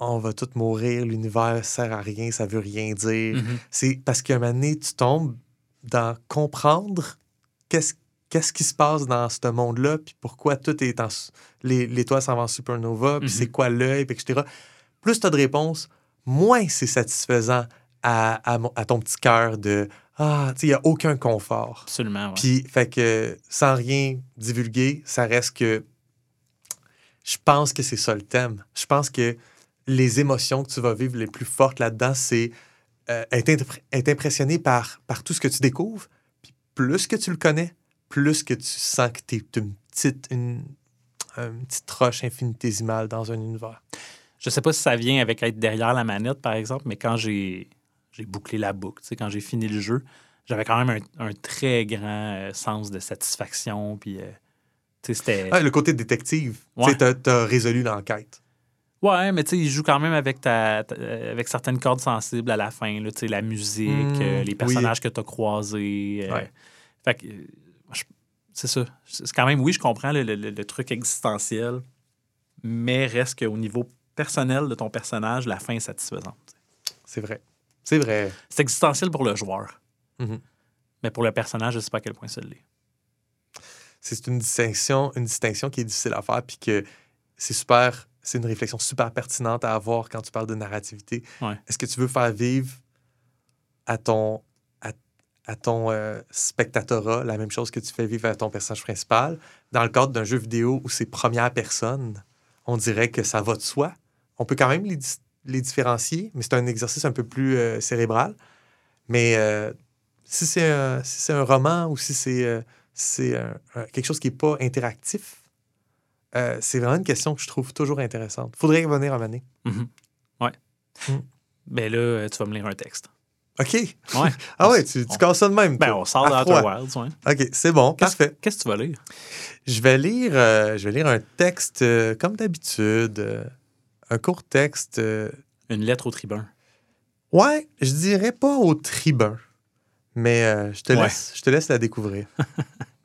on va tous mourir, l'univers sert à rien, ça veut rien dire. Mhm. C'est parce qu'à un moment donné, tu tombes dans comprendre qu'est-ce qu'est-ce qui se passe dans ce monde-là, puis pourquoi tout est en... L'étoile s'en va en supernova, puis c'est quoi l'œil, etc. Plus tu as de réponses, moins c'est satisfaisant à, à ton petit cœur de « Ah, tu sais, il n'y a aucun confort. » Absolument. Puis, fait que, sans rien divulguer, ça reste que je pense que c'est ça le thème. Je pense que les émotions que tu vas vivre les plus fortes là-dedans, c'est euh, être, être impressionné par, par tout ce que tu découvres. Puis plus que tu le connais, plus que tu sens que tu es une petite, une, une petite roche infinitésimale dans un univers. Je sais pas si ça vient avec être derrière la manette, par exemple, mais quand j'ai j'ai bouclé la boucle, tu sais, quand j'ai fini le jeu, j'avais quand même un, un très grand euh, sens de satisfaction. Puis, euh, c'était. Ah, le côté détective, Ouais. tu as résolu l'enquête. Ouais, mais tu sais, il joue quand même avec, ta, ta- euh, avec certaines cordes sensibles à la fin, là, la musique, Mm, euh, les oui. personnages que tu as croisés. Ouais. Fait que, c'est ça. C'est quand même, oui, je comprends le, le- le- truc existentiel, mais reste qu'au niveau personnel de ton personnage, la fin est satisfaisante. C'est vrai. C'est vrai. C'est existentiel pour le joueur. Mhm. Mais pour le personnage, je sais pas à quel point ça l'est. c'est une distinction, une distinction qui est difficile à faire, puis que c'est super, c'est une réflexion super pertinente à avoir quand tu parles de narrativité. Ouais. Est-ce que tu veux faire vivre à ton, à, ton euh, spectatorat la même chose que tu fais vivre à ton personnage principal? Dans le cadre d'un jeu vidéo où c'est première personne, on dirait que ça va de soi. On peut quand même les, différencier, mais c'est un exercice un peu plus euh, cérébral. Mais euh, si c'est un, si un roman ou si c'est euh, un- un- quelque chose qui n'est pas interactif, c'est vraiment une question que je trouve toujours intéressante. faudrait y revenir à mener. Mhm. Ouais. Mm. Ben là, tu vas me lire un texte. OK. Ouais. Ah ouais, tu, tu on- casses ça de même. Ben, on sort de. Outer Wilds, ouais. OK, c'est bon, Qu'est-ce- parfait. Qu'est-ce que tu vas lire? Je vais lire, euh, je vais lire un texte euh, comme d'habitude, euh, un court texte. Une lettre au tribun. ouais, je dirais pas au tribun, mais je, te Ouais. laisse, je te laisse la découvrir.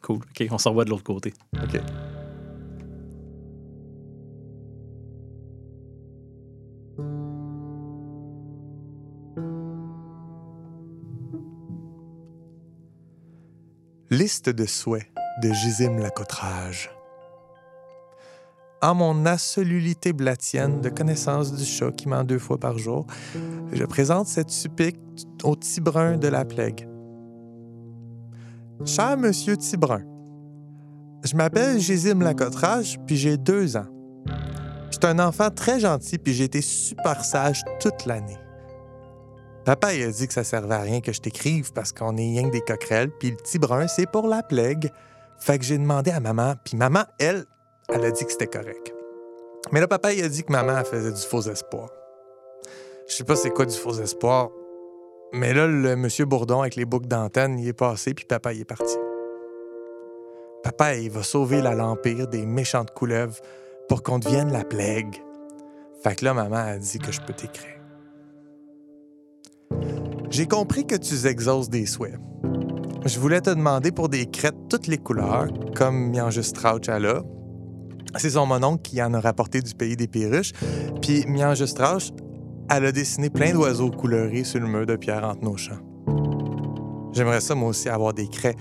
Cool. OK, on s'en va de l'autre côté. OK. Liste de souhaits de Gisime Lacottrage. En mon assolulité blatienne de connaissance du chat qui ment deux fois par jour, je présente cette supplique au Tibrun de la Plègue. Cher Monsieur Tibrun, je m'appelle Gésime Lacottrage, puis j'ai deux ans. Je suis un enfant très gentil, puis j'ai été super sage toute l'année. Papa, il a dit que ça servait à rien que je t'écrive parce qu'on est rien que des coquerelles, puis le Tibrun, c'est pour la plègue. Fait que j'ai demandé à maman, puis maman, elle, elle a dit que c'était correct. Mais là, papa, il a dit que maman, faisait du faux espoir. Je sais pas c'est quoi du faux espoir, mais là, le monsieur Bourdon avec les boucles d'antenne, il est passé, puis papa, il est parti. Papa, il va sauver la l'Empire des méchantes couleuvres pour qu'on devienne la plague. Fait que là, maman a dit que je peux t'écrire. J'ai compris que tu exauces des souhaits. Je voulais te demander pour des crêtes toutes les couleurs, comme Miange Strauch a là. C'est son mononcle qui en a rapporté du pays des Perruches. Puis Miange Strauch, elle a dessiné plein d'oiseaux couleurés sur le mur de pierre entre nos champs. J'aimerais ça, moi aussi, avoir des craies,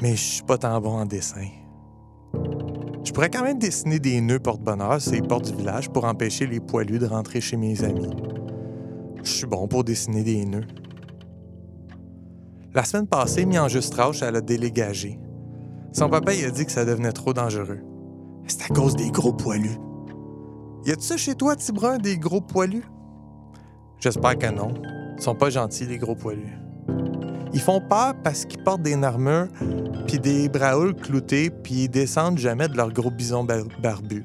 mais je suis pas tant bon en dessin. Je pourrais quand même dessiner des nœuds porte-bonheur sur les portes du village pour empêcher les poilus de rentrer chez mes amis. Je suis bon pour dessiner des nœuds. La semaine passée, Miange Strauch, elle a délégagé. Son papa, il a dit que ça devenait trop dangereux. C'est à cause des gros poilus. Y a-tu ça chez toi, Tibrun, des gros poilus? J'espère que non. Ils sont pas gentils, les gros poilus. Ils font peur parce qu'ils portent des armures, puis des braoules cloutés, puis ils descendent jamais de leur gros bison bar- barbu.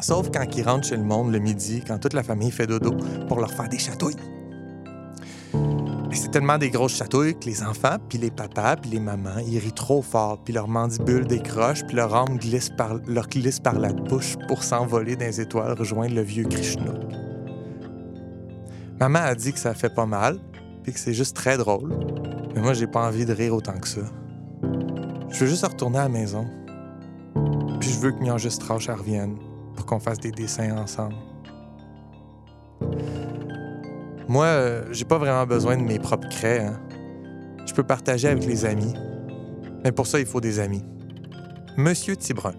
Sauf quand ils rentrent chez le monde le midi, quand toute la famille fait dodo, pour leur faire des chatouilles. C'est tellement des grosses chatouilles que les enfants, puis les papas, puis les mamans, ils rient trop fort, puis leur mandibule décroche, puis leur âme par, leur glisse par la bouche pour s'envoler dans les étoiles, rejoindre le vieux Krishna. Maman a dit que ça fait pas mal, puis que c'est juste très drôle. Mais moi, j'ai pas envie de rire autant que ça. Je veux juste retourner à la maison. Puis je veux que Strauch elle revienne pour qu'on fasse des dessins ensemble. Moi, euh, j'ai pas vraiment besoin de mes propres craies. hein. Je peux partager avec les amis. Mais pour ça, il faut des amis. Monsieur Tibrun,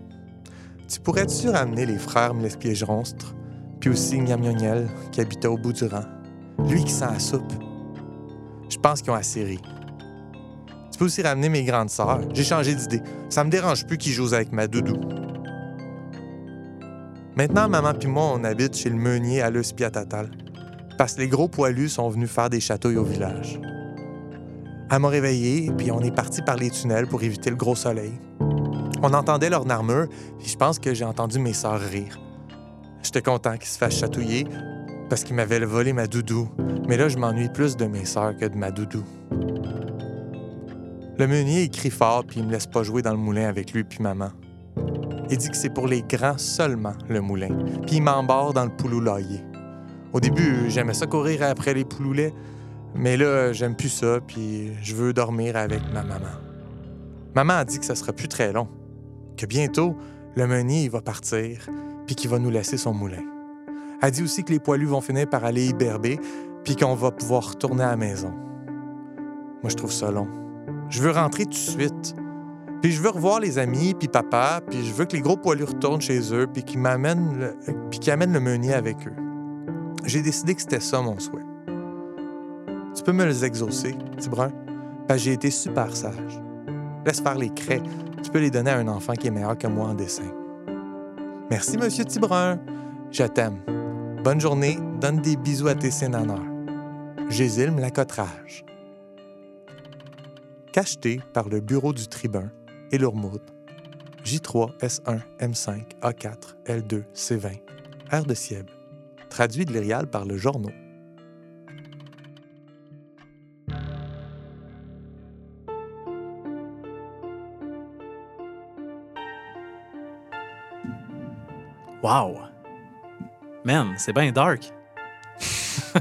tu pourrais-tu ramener les frères Mlespiège-Ronstre, puis aussi Gnamioniel, qui habitait au bout du rang? Lui qui sent la soupe. Je pense qu'ils ont assez ri. Tu peux aussi ramener mes grandes sœurs. J'ai changé d'idée. Ça me dérange plus qu'ils jouent avec ma doudou. Maintenant, maman puis moi, on habite chez le meunier à l'Eus Piatatal. Parce que les gros poilus sont venus faire des chatouilles au village. Elle m'a réveillé, puis on est parti par les tunnels pour éviter le gros soleil. On entendait leur armure, puis je pense que j'ai entendu mes sœurs rire. J'étais content qu'ils se fassent chatouiller parce qu'ils m'avaient volé ma doudou. Mais là, je m'ennuie plus de mes sœurs que de ma doudou. Le meunier crie fort puis il me laisse pas jouer dans le moulin avec lui puis maman. Il dit que c'est pour les grands seulement, le moulin. Puis il m'embarre dans le pouloulailler. Au début, j'aimais ça courir après les pouloulets, mais là, j'aime plus ça puis je veux dormir avec ma maman. Maman a dit que ça sera plus très long, que bientôt, le meunier va partir puis qu'il va nous laisser son moulin. Elle dit aussi que les poilus vont finir par aller hiberber puis qu'on va pouvoir retourner à la maison. Moi, je trouve ça long. Je veux rentrer tout de suite. Puis je veux revoir les amis, puis papa, puis je veux que les gros poilus retournent chez eux, puis qu'ils m'amènent puis qu'ils amènent le meunier avec eux. J'ai décidé que c'était ça mon souhait. Tu peux me les exaucer, petit j'ai été super sage. Laisse faire les craies. Tu peux les donner à un enfant qui est meilleur que moi en dessin. Merci, monsieur Tibrun. Je t'aime. Bonne journée. Donne des bisous à tes sénateurs. Gésilme la cotrage. Cacheté par le bureau du tribun et l'Ourmoud. J3, S1, M5, A4, L2, C20. R de Sieb. Traduit de l'Irial par le Journaux. Wow! Man, c'est bien dark.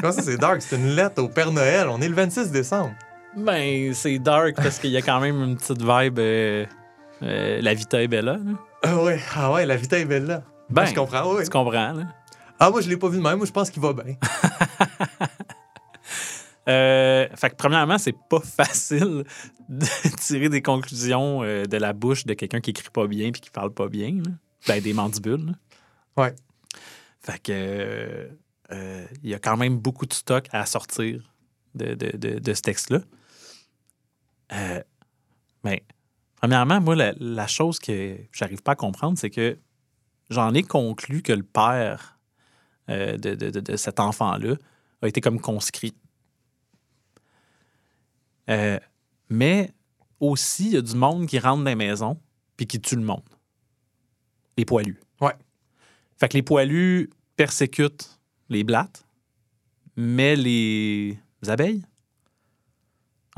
Comment ça, c'est dark? C'est une lettre au Père Noël. On est le 26 décembre. Ben, c'est dark parce qu'il y a quand même une petite vibe. euh, euh, la Vita est bella. là. Ah ouais, ah ouais, la Vita est belle là. Ben, je comprends, oui. Tu comprends, là? Ah, moi, je l'ai pas vu de même. Moi, je pense qu'il va bien. Euh, fait que premièrement, c'est pas facile de tirer des conclusions euh, de la bouche de quelqu'un qui écrit pas bien puis qui parle pas bien. là. Ben, des mandibules. là. Ouais. Fait que euh, euh, il y a quand même beaucoup de stock à sortir de, de- de- de ce texte-là. Mais premièrement, moi, la, la chose que j'arrive pas à comprendre, c'est que j'en ai conclu que le père euh, de, de- de- cet enfant-là a été comme conscrit. Euh, mais aussi, il y a du monde qui rentre dans les maisons puis qui tue le monde. Les poilus. Ouais. Fait que les poilus persécutent les blattes, mais les abeilles.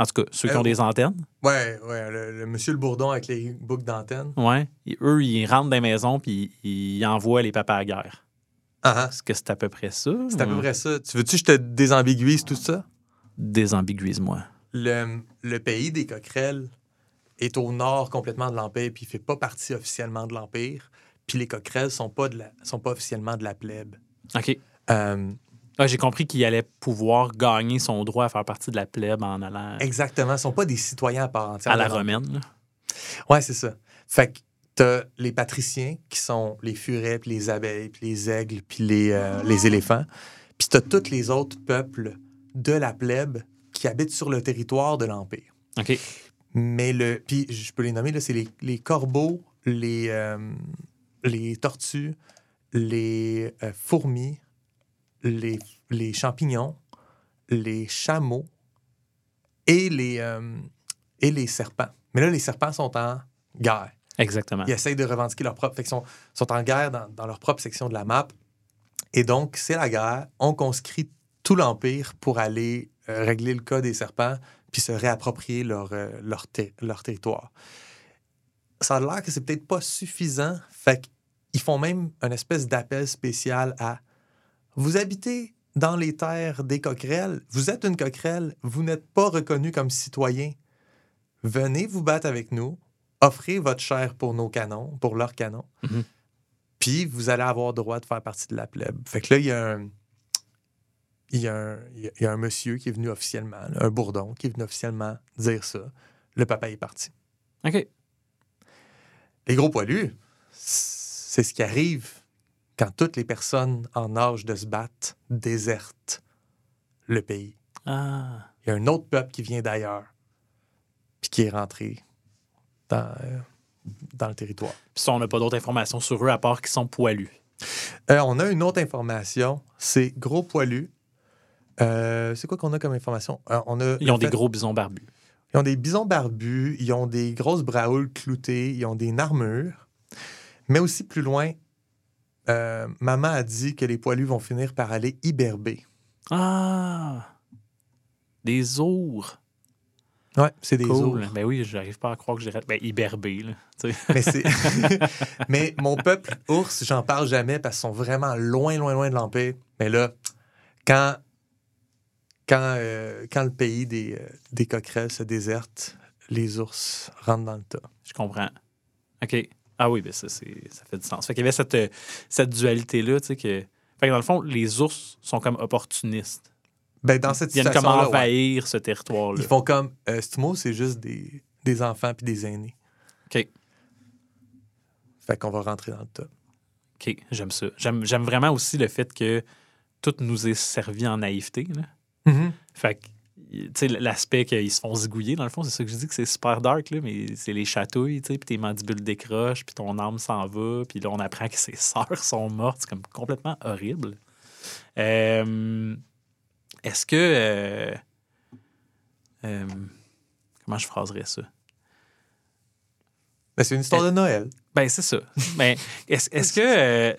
En tout cas, ceux qui Euh, ont des antennes. Ouais, ouais, le, le monsieur le bourdon avec les boucles d'antenne. Ouais. Et eux, ils rentrent dans les maisons puis ils envoient les papas à la guerre. Est-ce que c'est à peu près ça? C'est à peu près ça. Tu veux-tu que je te désambiguise tout ça? Désambiguise-moi. Le, le pays des coquerelles est au nord complètement de l'Empire, puis il fait pas partie officiellement de l'Empire. Puis les coquerelles sont pas, de la, sont pas officiellement de la plèbe. OK. Euh, Ah, J'ai compris qu'il allait pouvoir gagner son droit à faire partie de la plèbe en allant exactement. Ils sont pas des citoyens à part entière. à la romaine. là. Ouais, c'est ça. Fait que t'as les patriciens qui sont les furets, puis les abeilles, puis les aigles, puis les, euh, les éléphants. Puis t'as tous les autres peuples de la plèbe qui habitent sur le territoire de l'Empire. OK. Mais le. Puis je peux les nommer, là, c'est les, les corbeaux, les, euh, les tortues, les euh, fourmis, les, les champignons, les chameaux et les, et les serpents. Mais là, les serpents sont en guerre. Exactement. Ils essayent de revendiquer leur propre section. Ils sont en guerre dans, leur propre section de la map. Et donc, c'est la guerre. On conscrit tout l'Empire pour aller euh, régler le cas des serpents puis se réapproprier leur, euh, leur territoire. Ça a l'air que c'est peut-être pas suffisant. Fait qu'ils font même une espèce d'appel spécial à Vous habitez dans les terres des coquerelles. Vous êtes une coquerelle. Vous n'êtes pas reconnu comme citoyen. Venez vous battre avec nous offrez votre chair pour nos canons, pour leurs canons. Mhm. Puis vous allez avoir droit de faire partie de la plèbe. Fait que là, il y a un. Il y, a un, il y a- il y a un monsieur qui est venu officiellement, là, un bourdon, qui est venu officiellement dire ça. Le papa est parti. OK. Les gros poilus, c'est ce qui arrive quand toutes les personnes en âge de se battre désertent le pays. Ah. Il y a un autre peuple qui vient d'ailleurs, puis qui est rentré dans, euh, dans le territoire. Puis ça, on n'a pas d'autres informations sur eux à part qu'ils sont poilus. Euh, on a une autre information, c'est gros poilus. Euh, c'est quoi qu'on a comme information? Euh, on a Ils ont des gros bisons barbus. Ils ont des bisons barbus, ils ont des grosses braoules cloutées, ils ont des narmures. Mais aussi plus loin, maman a dit que les poilus vont finir par aller hiberber. Ah! Des ours. Ouais, c'est des cool. ours. Ben oui, j'arrive pas à croire que j'ai... Ben, hiberbé, là. Mais. Mais mon peuple ours, j'en parle jamais parce qu'ils sont vraiment loin, loin, loin de l'Empire. Mais là, quand, quand, euh, quand le pays des, euh, des coquerelles se déserte, les ours rentrent dans le tas. Je comprends. OK. Ah oui, ben ça, c'est- ça fait du sens. Fait qu'il y avait cette, euh, cette dualité-là, tu sais, que... Fait que dans le fond, les ours sont comme opportunistes. Ben, dans cette Ils viennent comme ouais. envahir ce territoire-là. ils font comme... Euh, mot, c'est juste des, des enfants puis des aînés? OK. Fait qu'on va rentrer dans le tas. OK, j'aime ça. J'aime j'aime vraiment aussi le fait que tout nous est servi en naïveté. Là. Mhm. Fait que, tu sais, l'aspect qu'ils se font zigouiller, dans le fond, c'est ça que je dis que c'est super dark, là, mais c'est les chatouilles, tu sais, puis tes mandibules décrochent, puis ton âme s'en va, puis là, on apprend que ses sœurs sont mortes. C'est comme complètement horrible. Euh, Est-ce que. euh, euh, comment je phraserais ça? Ben, c'est une histoire de Noël. Ben, c'est ça. Mais est-ce est-ce que. euh,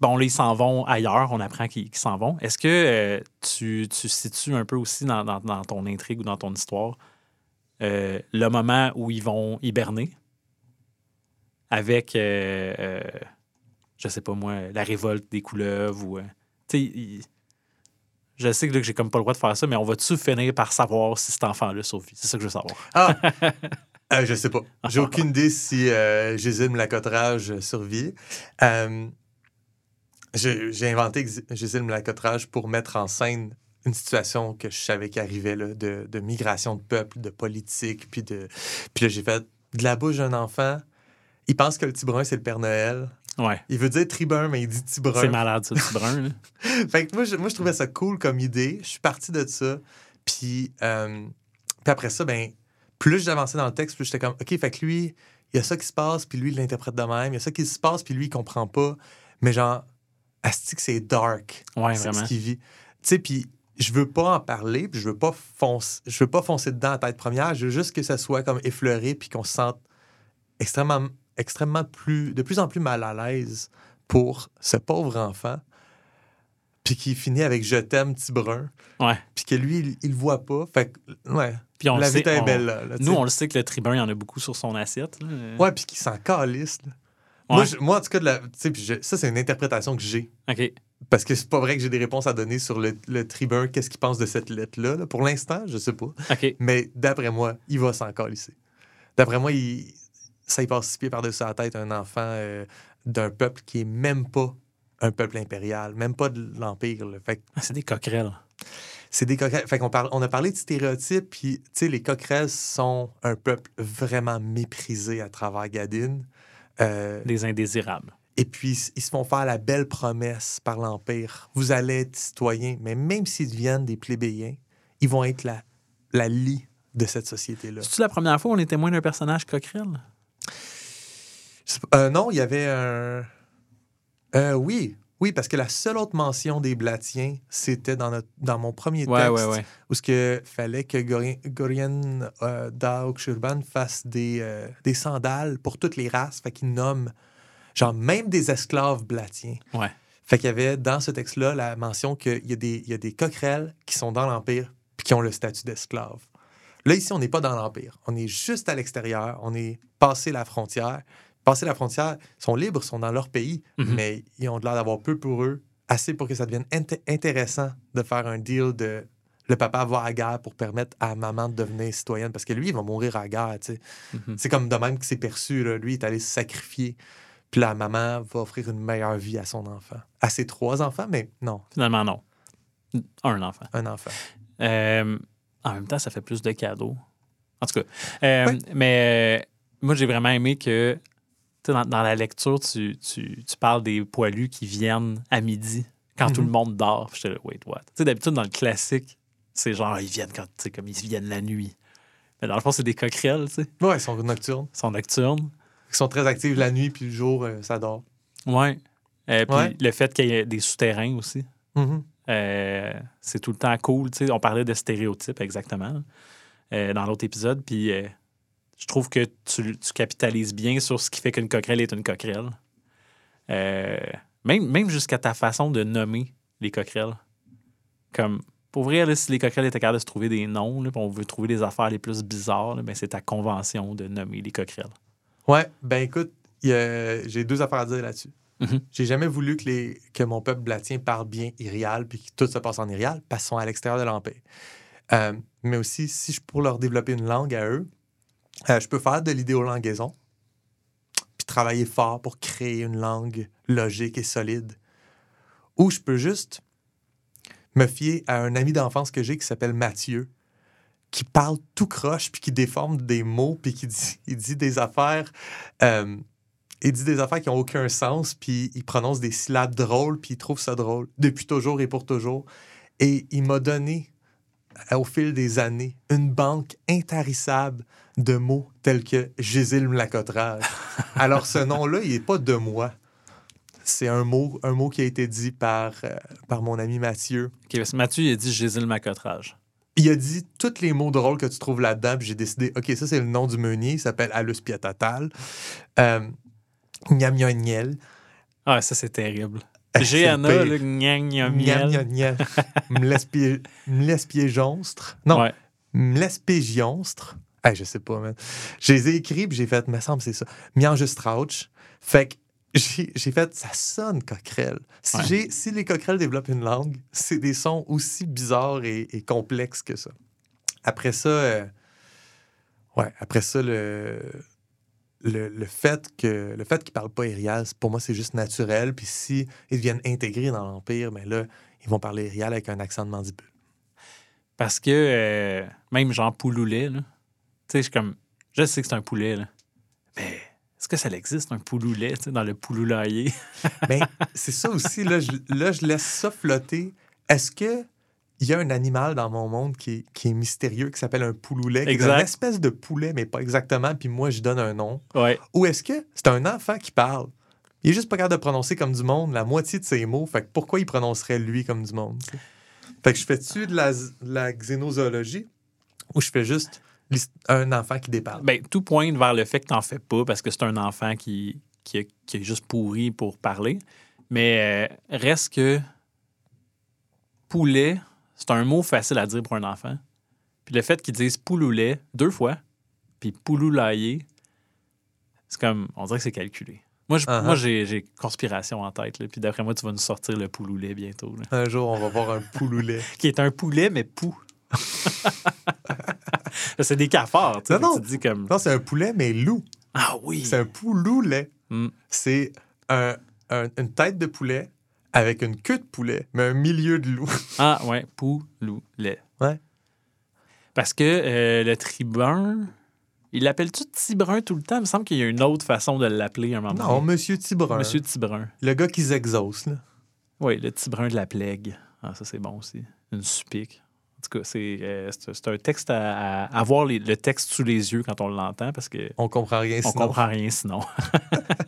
bon, là, ils s'en vont ailleurs, on apprend qu'ils qu'ils s'en vont. Est-ce que tu, tu situes un peu aussi dans, dans- dans ton intrigue ou dans ton histoire le moment où ils vont hiberner avec, je sais pas moi, la révolte des couleuvres ou. tu sais, je sais que, là, que j'ai comme pas le droit de faire ça, mais on va-tu finir par savoir si cet enfant-là survit? C'est ça que je veux savoir. Ah! Euh, je sais pas. J'ai aucune idée si euh, Gésine Mlacotrage survit. Euh, j'ai inventé Gésine Mlacotrage pour mettre en scène une situation que je savais qui arrivait, là, de, de migration de peuple, de politique. Puis, de... puis là, j'ai fait de la bouche d'un enfant. Il pense que le Tibrun, c'est le Père Noël. Ouais. Il veut dire Tribun, mais il dit Tibrun. C'est malade, ça, petit brun. là. fait que moi je, moi, je trouvais ça cool comme idée. Je suis parti de ça. Puis, euh, puis après ça, ben, plus j'avançais dans le texte, plus j'étais comme, OK, fait que lui, il y a ça qui se passe, puis lui, il l'interprète de même. Il y a ça qui se passe, puis lui, il comprend pas. Mais genre, asti que c'est dark. Ouais, c'est vraiment. ce qu'il vit. Tu sais, puis je veux pas en parler, puis je veux pas foncer, je veux pas foncer dedans à tête première. Je veux juste que ça soit comme effleuré, puis qu'on se sente extrêmement, extrêmement plus, de plus en plus mal à l'aise pour ce pauvre enfant. puis qui finit avec Je t'aime, petit brun. Ouais. Puis que lui, il, il voit pas. Fait que, ouais. Puis on la le sait, vie est belle là. Nous, on le sait que le tribun, il y en a beaucoup sur son assiette. là. Ouais, puis qui s'en calisse. Moi, je- moi, en tout cas, de la, je- ça, c'est une interprétation que j'ai. OK. Parce que c'est pas vrai que j'ai des réponses à donner sur le, le tribun, qu'est-ce qu'il pense de cette lettre-là. là. Pour l'instant, je sais pas. Mais d'après moi, il va s'en calisser. D'après moi, il, ça y passe six pieds par-dessus la tête un enfant euh, d'un peuple qui est même pas un peuple impérial, même pas de l'Empire. Fait Ah, C'est des coquerelles. c'est des coquerelles. Fait qu'on parle, on a parlé de stéréotypes, puis tu sais, les coquerelles sont un peuple vraiment méprisé à travers Gadine. Euh, Des indésirables. et puis, ils se font faire la belle promesse par l'Empire. Vous allez être citoyens, mais même s'ils deviennent des plébéiens, ils vont être la, la lie de cette société-là. C'est-tu la première fois où on est témoin d'un personnage coquerelle? Euh, non, il y avait un. Euh, oui, oui, parce que la seule autre mention des Blatiens, c'était dans, notre- dans mon premier Ouais, texte, ouais, ouais. où ce que fallait que Gorien euh, fasse des, euh, des sandales pour toutes les races, fait qu'il nomme genre même des esclaves Blatiens. Ouais. Fait qu'il y avait dans ce texte-là la mention qu'il y, a des- il y a des coquerelles qui sont dans l'Empire puis qui ont le statut d'esclave. Là, ici, on n'est pas dans l'Empire. On est juste à l'extérieur. On est passé la frontière. Passé la frontière, ils sont libres, ils sont dans leur pays, Mhm. mais ils ont l'air d'avoir peu pour eux, assez pour que ça devienne int- intéressant de faire un deal de le papa va à la guerre pour permettre à maman de devenir citoyenne, parce que lui, il va mourir à la guerre, tu sais. Mhm. C'est comme de même que c'est perçu, là. lui, il est allé se sacrifier, puis la maman va offrir une meilleure vie à son enfant. À ses trois enfants, mais non, Finalement, non. Un enfant. un enfant. Euh, en même temps, ça fait plus de cadeaux. En tout cas. Euh. Mais euh, moi, j'ai vraiment aimé que tu sais, dans, dans la lecture, tu, tu, tu parles des poilus qui viennent à midi quand tout Mhm. le monde dort. J'étais là, wait, what? Tu sais, d'habitude, dans le classique, c'est genre, ils viennent quand, tu sais, comme ils viennent la nuit. Mais dans le fond, c'est des coquerelles, tu sais. Ouais, ils sont nocturnes. Ils sont nocturnes. Ils sont très actifs la nuit, puis le jour, euh, ça dort. Ouais. Euh, puis Ouais. le fait qu'il y ait des souterrains aussi. Mhm. Euh, c'est tout le temps cool. tu sais. On parlait de stéréotypes exactement euh, dans l'autre épisode. Puis euh, je trouve que tu, capitalises bien sur ce qui fait qu'une coquerelle est une coquerelle. Même même jusqu'à ta façon de nommer les coquerelles. Comme, pour vrai, si les coquerelles étaient capables de se trouver des noms, là, on veut trouver les affaires les plus bizarres, ben, c'est ta convention de nommer les coquerelles. Ouais, ben écoute, j'ai deux affaires à dire là-dessus. Mhm. J'ai jamais voulu que, les, que mon peuple blatien parle bien irial puis que tout se passe en irial parce à l'extérieur de l'Empire. Euh, mais aussi, si je pour leur développer une langue à eux, euh, je peux faire de l'idéolangaison puis travailler fort pour créer une langue logique et solide. Ou je peux juste me fier à un ami d'enfance que j'ai qui s'appelle Mathieu, qui parle tout croche puis qui déforme des mots puis qui dit des affaires. euh, il dit des affaires qui n'ont aucun sens, puis il prononce des syllabes drôles, puis il trouve ça drôle depuis toujours et pour toujours. Et il m'a donné, euh, au fil des années, une banque intarissable de mots tels que Gésil Mlacotrage. Alors, ce nom-là, il n'est pas de moi. C'est un mot, un mot qui a été dit par, euh, par mon ami Mathieu. Ok, parce que Mathieu, il a dit Jésus le macotrage. Il a dit tous les mots drôles que tu trouves là-dedans, puis j'ai décidé, OK, ça, c'est le nom du meunier, il s'appelle Alus Piatatal. Euh, Gnam Gnam Gnel. Ah, ça, c'est terrible. Pire. le Gnam. Gnam Gnel. Mlespie- Mlespiégonstre. Non, Ouais. Mlespégionstre. Hey, je sais pas, man. Je les ai écrits, puis j'ai fait, me semble, c'est ça. Miangestrauch. Fait que j'ai fait, ça sonne coquerelle. Si, Ouais. si les coquerelles développent une langue, c'est des sons aussi bizarres et, et complexes que ça. Après ça, euh, ouais, après ça, le, le, le fait que le fait qu'ils parlent pas irial, c'est- pour moi, c'est juste naturel. Puis si ils deviennent intégrés dans l'Empire, mais là, ils vont parler irial avec un accent de mandibule. Parce que euh, même genre pouloulet, tu sais, je suis comme, je sais que c'est un poulet, là. Mais est-ce que ça existe, un pouloulet, dans le pouloulailler? Mais c'est ça aussi, là je, là, je laisse ça flotter. Est-ce que il y a un animal dans mon monde qui est, qui est mystérieux, qui s'appelle un pouloulet, qui est Exact. une espèce de poulet, mais pas exactement, puis moi, je donne un nom? Ouais. Ou est-ce que c'est un enfant qui parle? Il est juste pas capable de prononcer comme du monde la moitié de ses mots, fait que pourquoi il prononcerait lui comme du monde? Fait que je fais-tu de la, de la xénozoologie ou je fais juste un enfant qui déparle? Ben, tout pointe vers le fait que t'en fais pas parce que c'est un enfant qui, qui, qui est juste pourri pour parler. Mais euh, reste que poulet, c'est un mot facile à dire pour un enfant. Puis le fait qu'ils disent pouloulet deux fois, puis pouloulaillé, c'est comme, on dirait que c'est calculé. Moi, Uh-huh. j'ai, conspiration en tête. là. Puis d'après moi, tu vas nous sortir le pouloulet bientôt. là. Un jour, on va voir un pouloulet. Qui est un poulet, mais pou. c'est des cafards. Tu sais, Non, non. Tu te dis comme. Non, c'est un poulet, mais loup. Ah oui. C'est un pouloulet. Mm. C'est un- un- une tête de poulet avec une queue de poulet, mais un milieu de loup. Ah ouais, pouloulet. Ouais. Parce que euh, le tribun, il l'appelle-tu Tibrun tout le temps? Il me semble qu'il y a une autre façon de l'appeler à un moment Non, donné. Monsieur Tibrun. Monsieur Tibrun. Le gars qui s'exauce, là. Oui, le Tibrun de la plègue. Ah, ça, c'est bon aussi. Une supique. En tout cas, c'est euh, un texte à, à avoir les- le texte sous les yeux quand on l'entend parce que On comprend rien on sinon. comprend rien sinon.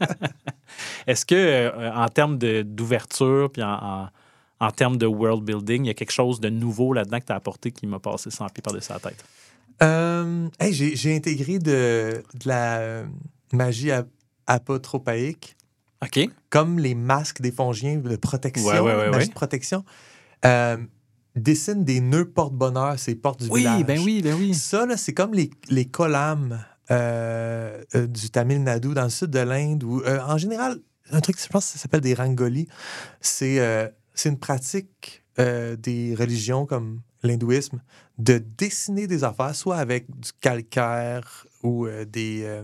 Est-ce que, euh, en termes d'ouverture puis en, en- en termes de world building, il y a quelque chose de nouveau là-dedans que tu as apporté qui m'a passé sans pied par-dessus la tête? Euh, hey, j'ai, intégré de, de la euh, magie ap- apotropaïque, OK. comme les masques des fongiens de protection, Ouais, ouais, ouais, magie de protection. Euh, dessine des nœuds porte-bonheur, ces portes du Oui, village. ben oui, ben oui. Ça, c'est comme les, les kolam euh, euh, du Tamil Nadu dans le sud de l'Inde, ou euh, en général, un truc, je pense que ça s'appelle des rangolis. C'est une pratique des religions comme l'hindouisme de dessiner des affaires, soit avec du calcaire ou, des,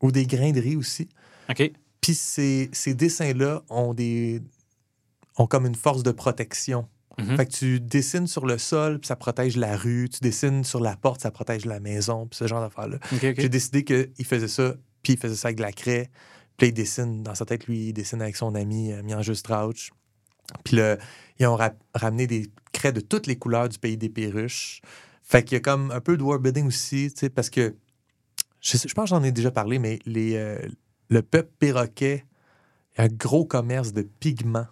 ou des grains de riz aussi. OK. Puis ces, ces dessins-là ont des ont comme une force de protection. Mhm. Fait que tu dessines sur le sol, puis ça protège la rue. Tu dessines sur la porte, ça protège la maison, puis ce genre d'affaires-là. J'ai décidé qu'il faisait ça, puis il faisait ça avec de la craie. Puis il dessine, dans sa tête, lui, il dessine avec son ami euh, Mian Strauch. Puis là, ils ont ra- ramené des craies de toutes les couleurs du pays des perruches. Fait qu'il y a comme un peu de world aussi, tu sais, parce que je, sais- je pense que j'en ai déjà parlé, mais les, euh, le peuple perroquet a un gros commerce de pigments.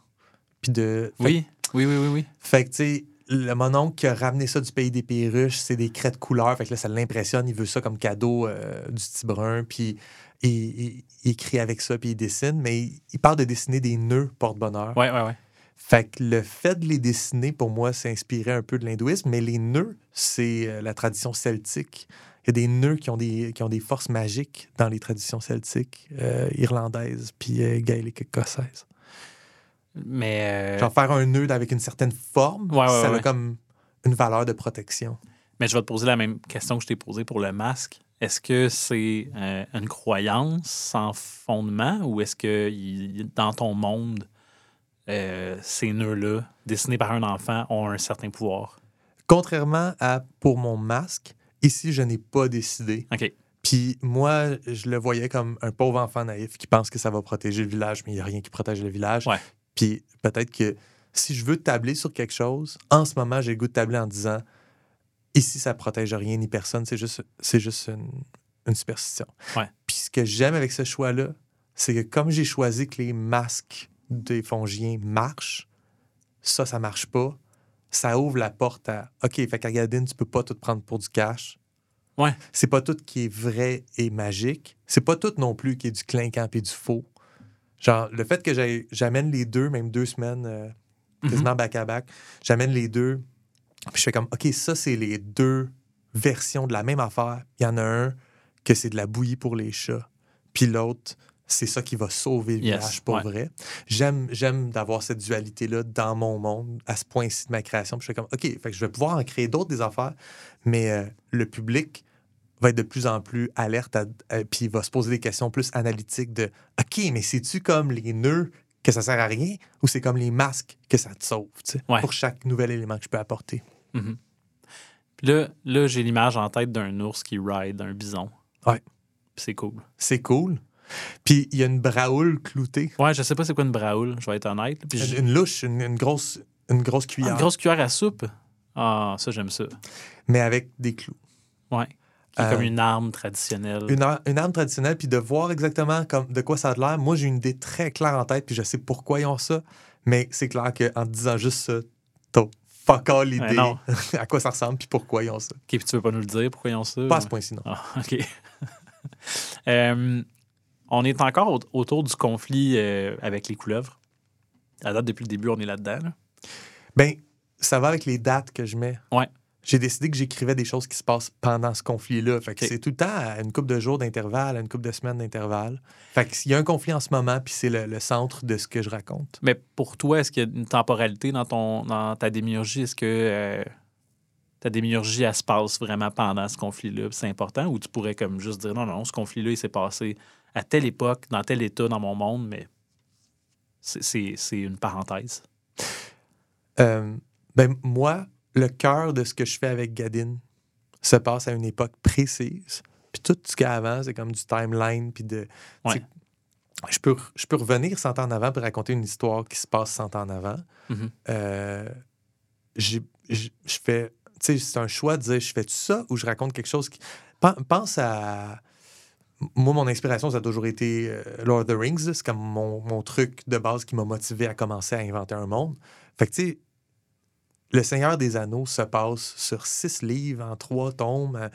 Puis de. fait Oui, oui, oui, oui, oui. fait que, tu sais, le mon oncle qui a ramené ça du pays des perruches, c'est des craies de couleur. Fait que là, ça l'impressionne. Il veut ça comme cadeau euh, du Tibrun. Puis il, il- il écrit avec ça, puis il dessine. Mais il, il parle de dessiner des nœuds porte-bonheur. Ouais, ouais, ouais. Fait que le fait de les dessiner, pour moi, c'est inspiré un peu de l'hindouisme. Mais les nœuds, c'est euh, la tradition celtique. Il y a des nœuds qui ont des, qui ont des forces magiques dans les traditions celtiques, euh, irlandaises, puis euh, gaéliques écossaises. Mais, euh, Genre faire un nœud avec une certaine forme, Ouais, ouais, ça a comme une valeur de protection. mais je vais te poser la même question que je t'ai posée pour le masque. Est-ce que c'est euh, une croyance sans fondement ou est-ce que il- dans ton monde, euh, ces nœuds-là, dessinés par un enfant, ont un certain pouvoir? Contrairement à pour mon masque, ici, je n'ai pas décidé. OK. Puis moi, je le voyais comme un pauvre enfant naïf qui pense que ça va protéger le village, mais il n'y a rien qui protège le village. Ouais. Puis peut-être que si je veux tabler sur quelque chose, en ce moment, j'ai le goût de tabler en disant ici, ça protège rien ni personne, c'est juste, c'est juste une, une superstition. Ouais. Puis ce que j'aime avec ce choix-là, c'est que comme j'ai choisi que les masques des fongiens marchent, ça, ça marche pas. Ça ouvre la porte à OK, fait qu'Agadine, tu peux pas tout prendre pour du cash. Ouais. C'est pas tout qui est vrai et magique. C'est pas tout non plus qui est du clinquant et du faux. Genre, le fait que j'amène les deux, même deux semaines, euh, quasiment back-à-back, j'amène les deux, puis je fais comme, OK, ça, c'est les deux versions de la même affaire. Il y en a un que c'est de la bouillie pour les chats, puis l'autre, c'est ça qui va sauver le Yes, village pour ouais. vrai. J'aime, j'aime d'avoir cette dualité-là dans mon monde, à ce point-ci de ma création. Puis je fais comme, OK, fait que je vais pouvoir en créer d'autres des affaires, mais euh, le public va être de plus en plus alerte, à- à- puis va se poser des questions plus analytiques de, OK, mais c'est-tu comme les nœuds que ça sert à rien ou c'est comme les masques que ça te sauve, tu sais, Ouais. pour chaque nouvel élément que je peux apporter? Mhm. Puis là, là j'ai l'image en tête d'un ours qui ride un bison. Ouais. C'est cool. C'est cool. Puis il y a une braoule cloutée, Ouais, je sais pas c'est quoi une braoule, je vais être honnête. Puis une, louche, une, une grosse, une grosse Ah, cuillère, une grosse cuillère à soupe? Ah, ça, j'aime ça. mais avec des clous. Ouais. Qui est Euh, comme une arme traditionnelle. Une, ar- une arme traditionnelle, puis de voir exactement comme, de quoi ça a l'air. Moi, j'ai une idée très claire en tête, puis je sais pourquoi ils ont ça. Mais c'est clair qu'en disant juste ça, t'as fuck all l'idée à quoi ça ressemble, puis pourquoi ils ont ça. OK, puis tu veux pas nous le dire pourquoi ils ont ça? Pas à ce point-ci, non. Ah, OK. Euh, on est encore au- autour du conflit euh, avec les couleuvres. À date, depuis le début, on est là-dedans. là. Ben, ça va avec les dates que je mets. Ouais. J'ai décidé que j'écrivais des choses qui se passent pendant ce conflit-là. Fait que c'est tout le temps à une couple de jours d'intervalle, à une couple de semaines d'intervalle. Fait que s'il y a un conflit en ce moment, puis c'est le, le centre de ce que je raconte. Mais pour toi, est-ce qu'il y a une temporalité dans, ton, dans ta démiurgie? Est-ce que euh, ta démiurgie, elle se passe vraiment pendant ce conflit-là? C'est important? Ou tu pourrais comme juste dire non, non, ce conflit-là, il s'est passé à telle époque, dans tel état dans mon monde, mais c'est une parenthèse. Euh, ben, moi, le cœur de ce que je fais avec Gadin se passe à une époque précise. Puis tout ce qu'il y a avant, c'est comme du timeline. Puis de. Ouais. Je peux, je peux revenir 100 ans en avant pour raconter une histoire qui se passe 100 ans en avant. Mhm. Euh, je fais. Tu sais, c'est un choix de dire je fais ça ou je raconte quelque chose qui. Pen- Pense à. Moi, mon inspiration, ça a toujours été euh, Lord of the Rings. C'est comme mon, mon truc de base qui m'a motivé à commencer à inventer un monde. Fait que, tu sais, Le Seigneur des Anneaux se passe sur six livres en trois tomes.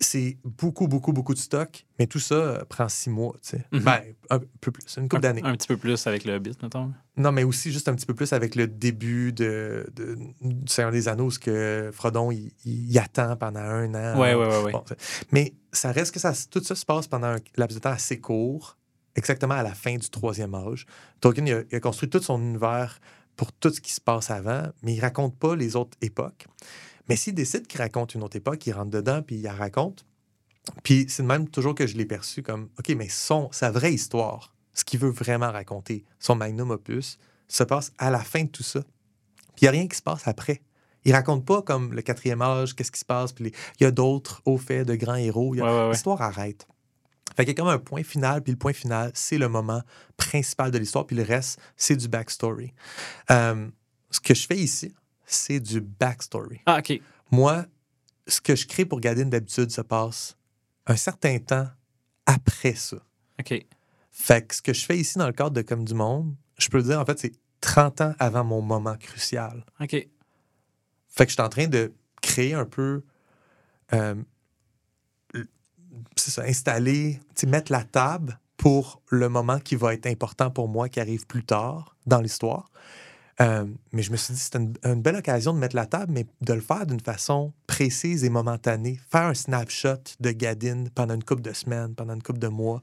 C'est beaucoup, beaucoup, beaucoup de stock, mais tout ça euh, prend six mois, tu sais. Mhm. Ben, un peu plus, une couple d'années. Un petit peu plus avec le Hobbit, mettons. Non, mais aussi juste un petit peu plus avec le début de, de- du Seigneur des Anneaux, ce que Frodon, il, il attend pendant un an. Ouais. Bon, c'est- mais ça reste que ça, tout ça se passe pendant un laps de temps assez court, exactement à la fin du troisième âge. Tolkien, il a, il a construit tout son univers pour tout ce qui se passe avant, mais il raconte pas les autres époques. Mais s'il décide qu'il raconte une autre époque, il rentre dedans, puis il la raconte. Puis c'est même toujours que je l'ai perçu comme, OK, mais son, sa vraie histoire, ce qu'il veut vraiment raconter, son magnum opus, se passe à la fin de tout ça. Puis il n'y a rien qui se passe après. Il raconte pas comme le quatrième âge, qu'est-ce qui se passe, puis les- il y a d'autres hauts faits de grands héros. Il y a- Ouais, ouais, ouais. L'histoire arrête. Fait qu'il y a comme un point final, puis le point final, c'est le moment principal de l'histoire, puis le reste, c'est du backstory. Euh, ce que je fais ici, c'est du backstory. Ah, OK. Moi, ce que je crée pour Gadin d'habitude se passe un certain temps après ça. OK. Fait que ce que je fais ici dans le cadre de Comme du Monde, je peux le dire, en fait, c'est 30 ans avant mon moment crucial. OK. Fait que je suis en train de créer un peu. euh, ça, installer, tu mettre la table pour le moment qui va être important pour moi, qui arrive plus tard dans l'histoire. Euh, mais je me suis dit, c'est une, belle occasion de mettre la table, mais de le faire d'une façon précise et momentanée. Faire un snapshot de Gadin pendant une couple de semaines, pendant une couple de mois,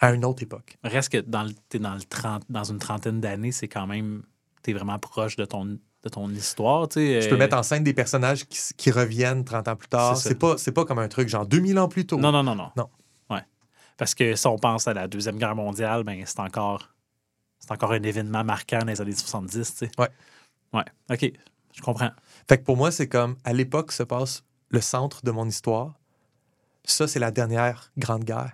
à une autre époque. Reste que dans, t'es dans, le 30, dans une trentaine d'années, c'est quand même. T'es vraiment proche de ton, de ton histoire. tu sais. Je peux euh, mettre en scène des personnages qui, qui reviennent 30 ans plus tard. C'est pas, pas comme un truc genre 2000 ans plus tôt. Non, non, non, non. Non. Ouais. Parce que si on pense à la Deuxième Guerre mondiale, ben, c'est encore. C'est encore un événement marquant dans les années 70, tu sais. Ouais. Ouais. OK. Je comprends. Fait que pour moi, c'est comme à l'époque se passe le centre de mon histoire. Ça, c'est la dernière grande guerre.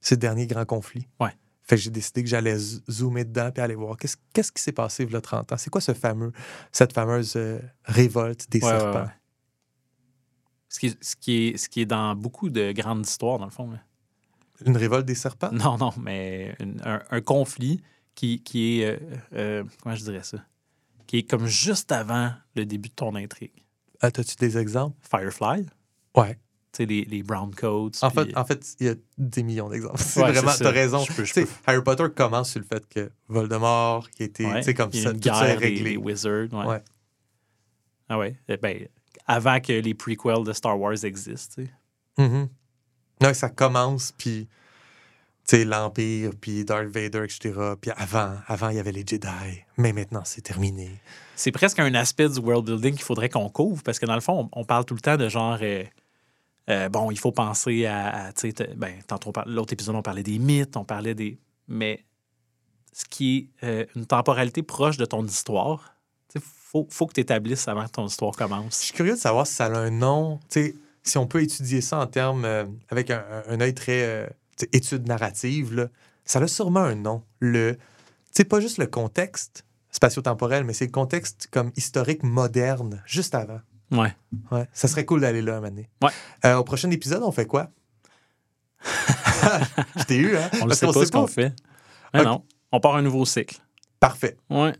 C'est le dernier grand conflit. Ouais. Fait que j'ai décidé que j'allais zoomer dedans puis aller voir qu'est-ce qu'est-ce qui s'est passé il y a 30 ans. C'est quoi ce fameux, cette fameuse euh, révolte des Ouais, ouais, serpents? ouais. Ce qui, ce, qui est, ce qui est dans beaucoup de grandes histoires, dans le fond. là. Une révolte des serpents? Non, non, mais une- un, un conflit qui, qui est. euh, euh, comment je dirais ça? Qui est comme juste avant le début de ton intrigue. Ah, As-tu des exemples? Firefly, Ouais. Les, les brown coats. En fait, en fait, il y a des millions d'exemples. C'est Ouais, vraiment, t'as raison. Je peux- je. Harry Potter commence sur le fait que Voldemort, qui était, Ouais, comme il y a ça, une tout ça est réglé. des wizards. Ouais. Ouais. Ah ouais. Eh Ben, avant que les prequels de Star Wars existent. tu sais. Mhm. Ouais, ça commence, puis tu sais, l'Empire, puis Darth Vader, etc. Puis avant, avant, il y avait les Jedi. Mais maintenant, c'est terminé. C'est presque un aspect du world building qu'il faudrait qu'on couvre parce que dans le fond, on, on parle tout le temps de genre. euh, euh, bon, il faut penser à. tu sais, ben, tantôt, l'autre épisode, on parlait des mythes, on parlait des. Mais ce qui est euh, une temporalité proche de ton histoire, il faut, faut que tu établisses avant que ton histoire Je commence. suis curieux de savoir si ça a un nom. Tu sais, si on peut étudier ça en termes euh, avec un, un- œil très étude narrative, là, ça a sûrement un nom. Le, sais, pas juste le contexte spatio-temporel, mais c'est le contexte comme historique moderne, juste avant. Ouais. Ouais, ça serait cool d'aller là un moment donné. Ouais. Euh, au prochain épisode, on fait quoi? Je t'ai eu, hein? On ne sait pas ce qu'on fait. Mais non. On part un nouveau cycle. Parfait. Ouais.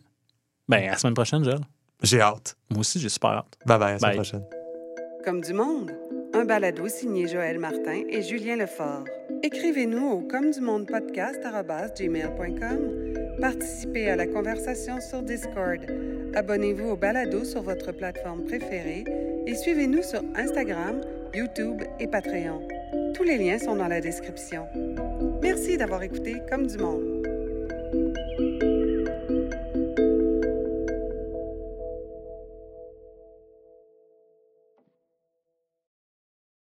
Ben, à la semaine prochaine, Joël. J'ai hâte. Moi aussi, j'ai super hâte. Bye bye, à la semaine Bye. prochaine. Comme du monde, un balado signé Joël Martin et Julien Lefort. Écrivez-nous au comme du monde podcast@gmail.com. Participez à la conversation sur Discord. abonnez-vous au balado sur votre plateforme préférée et suivez-nous sur Instagram, YouTube et Patreon. Tous les liens sont dans la description. Merci d'avoir écouté Comme du monde.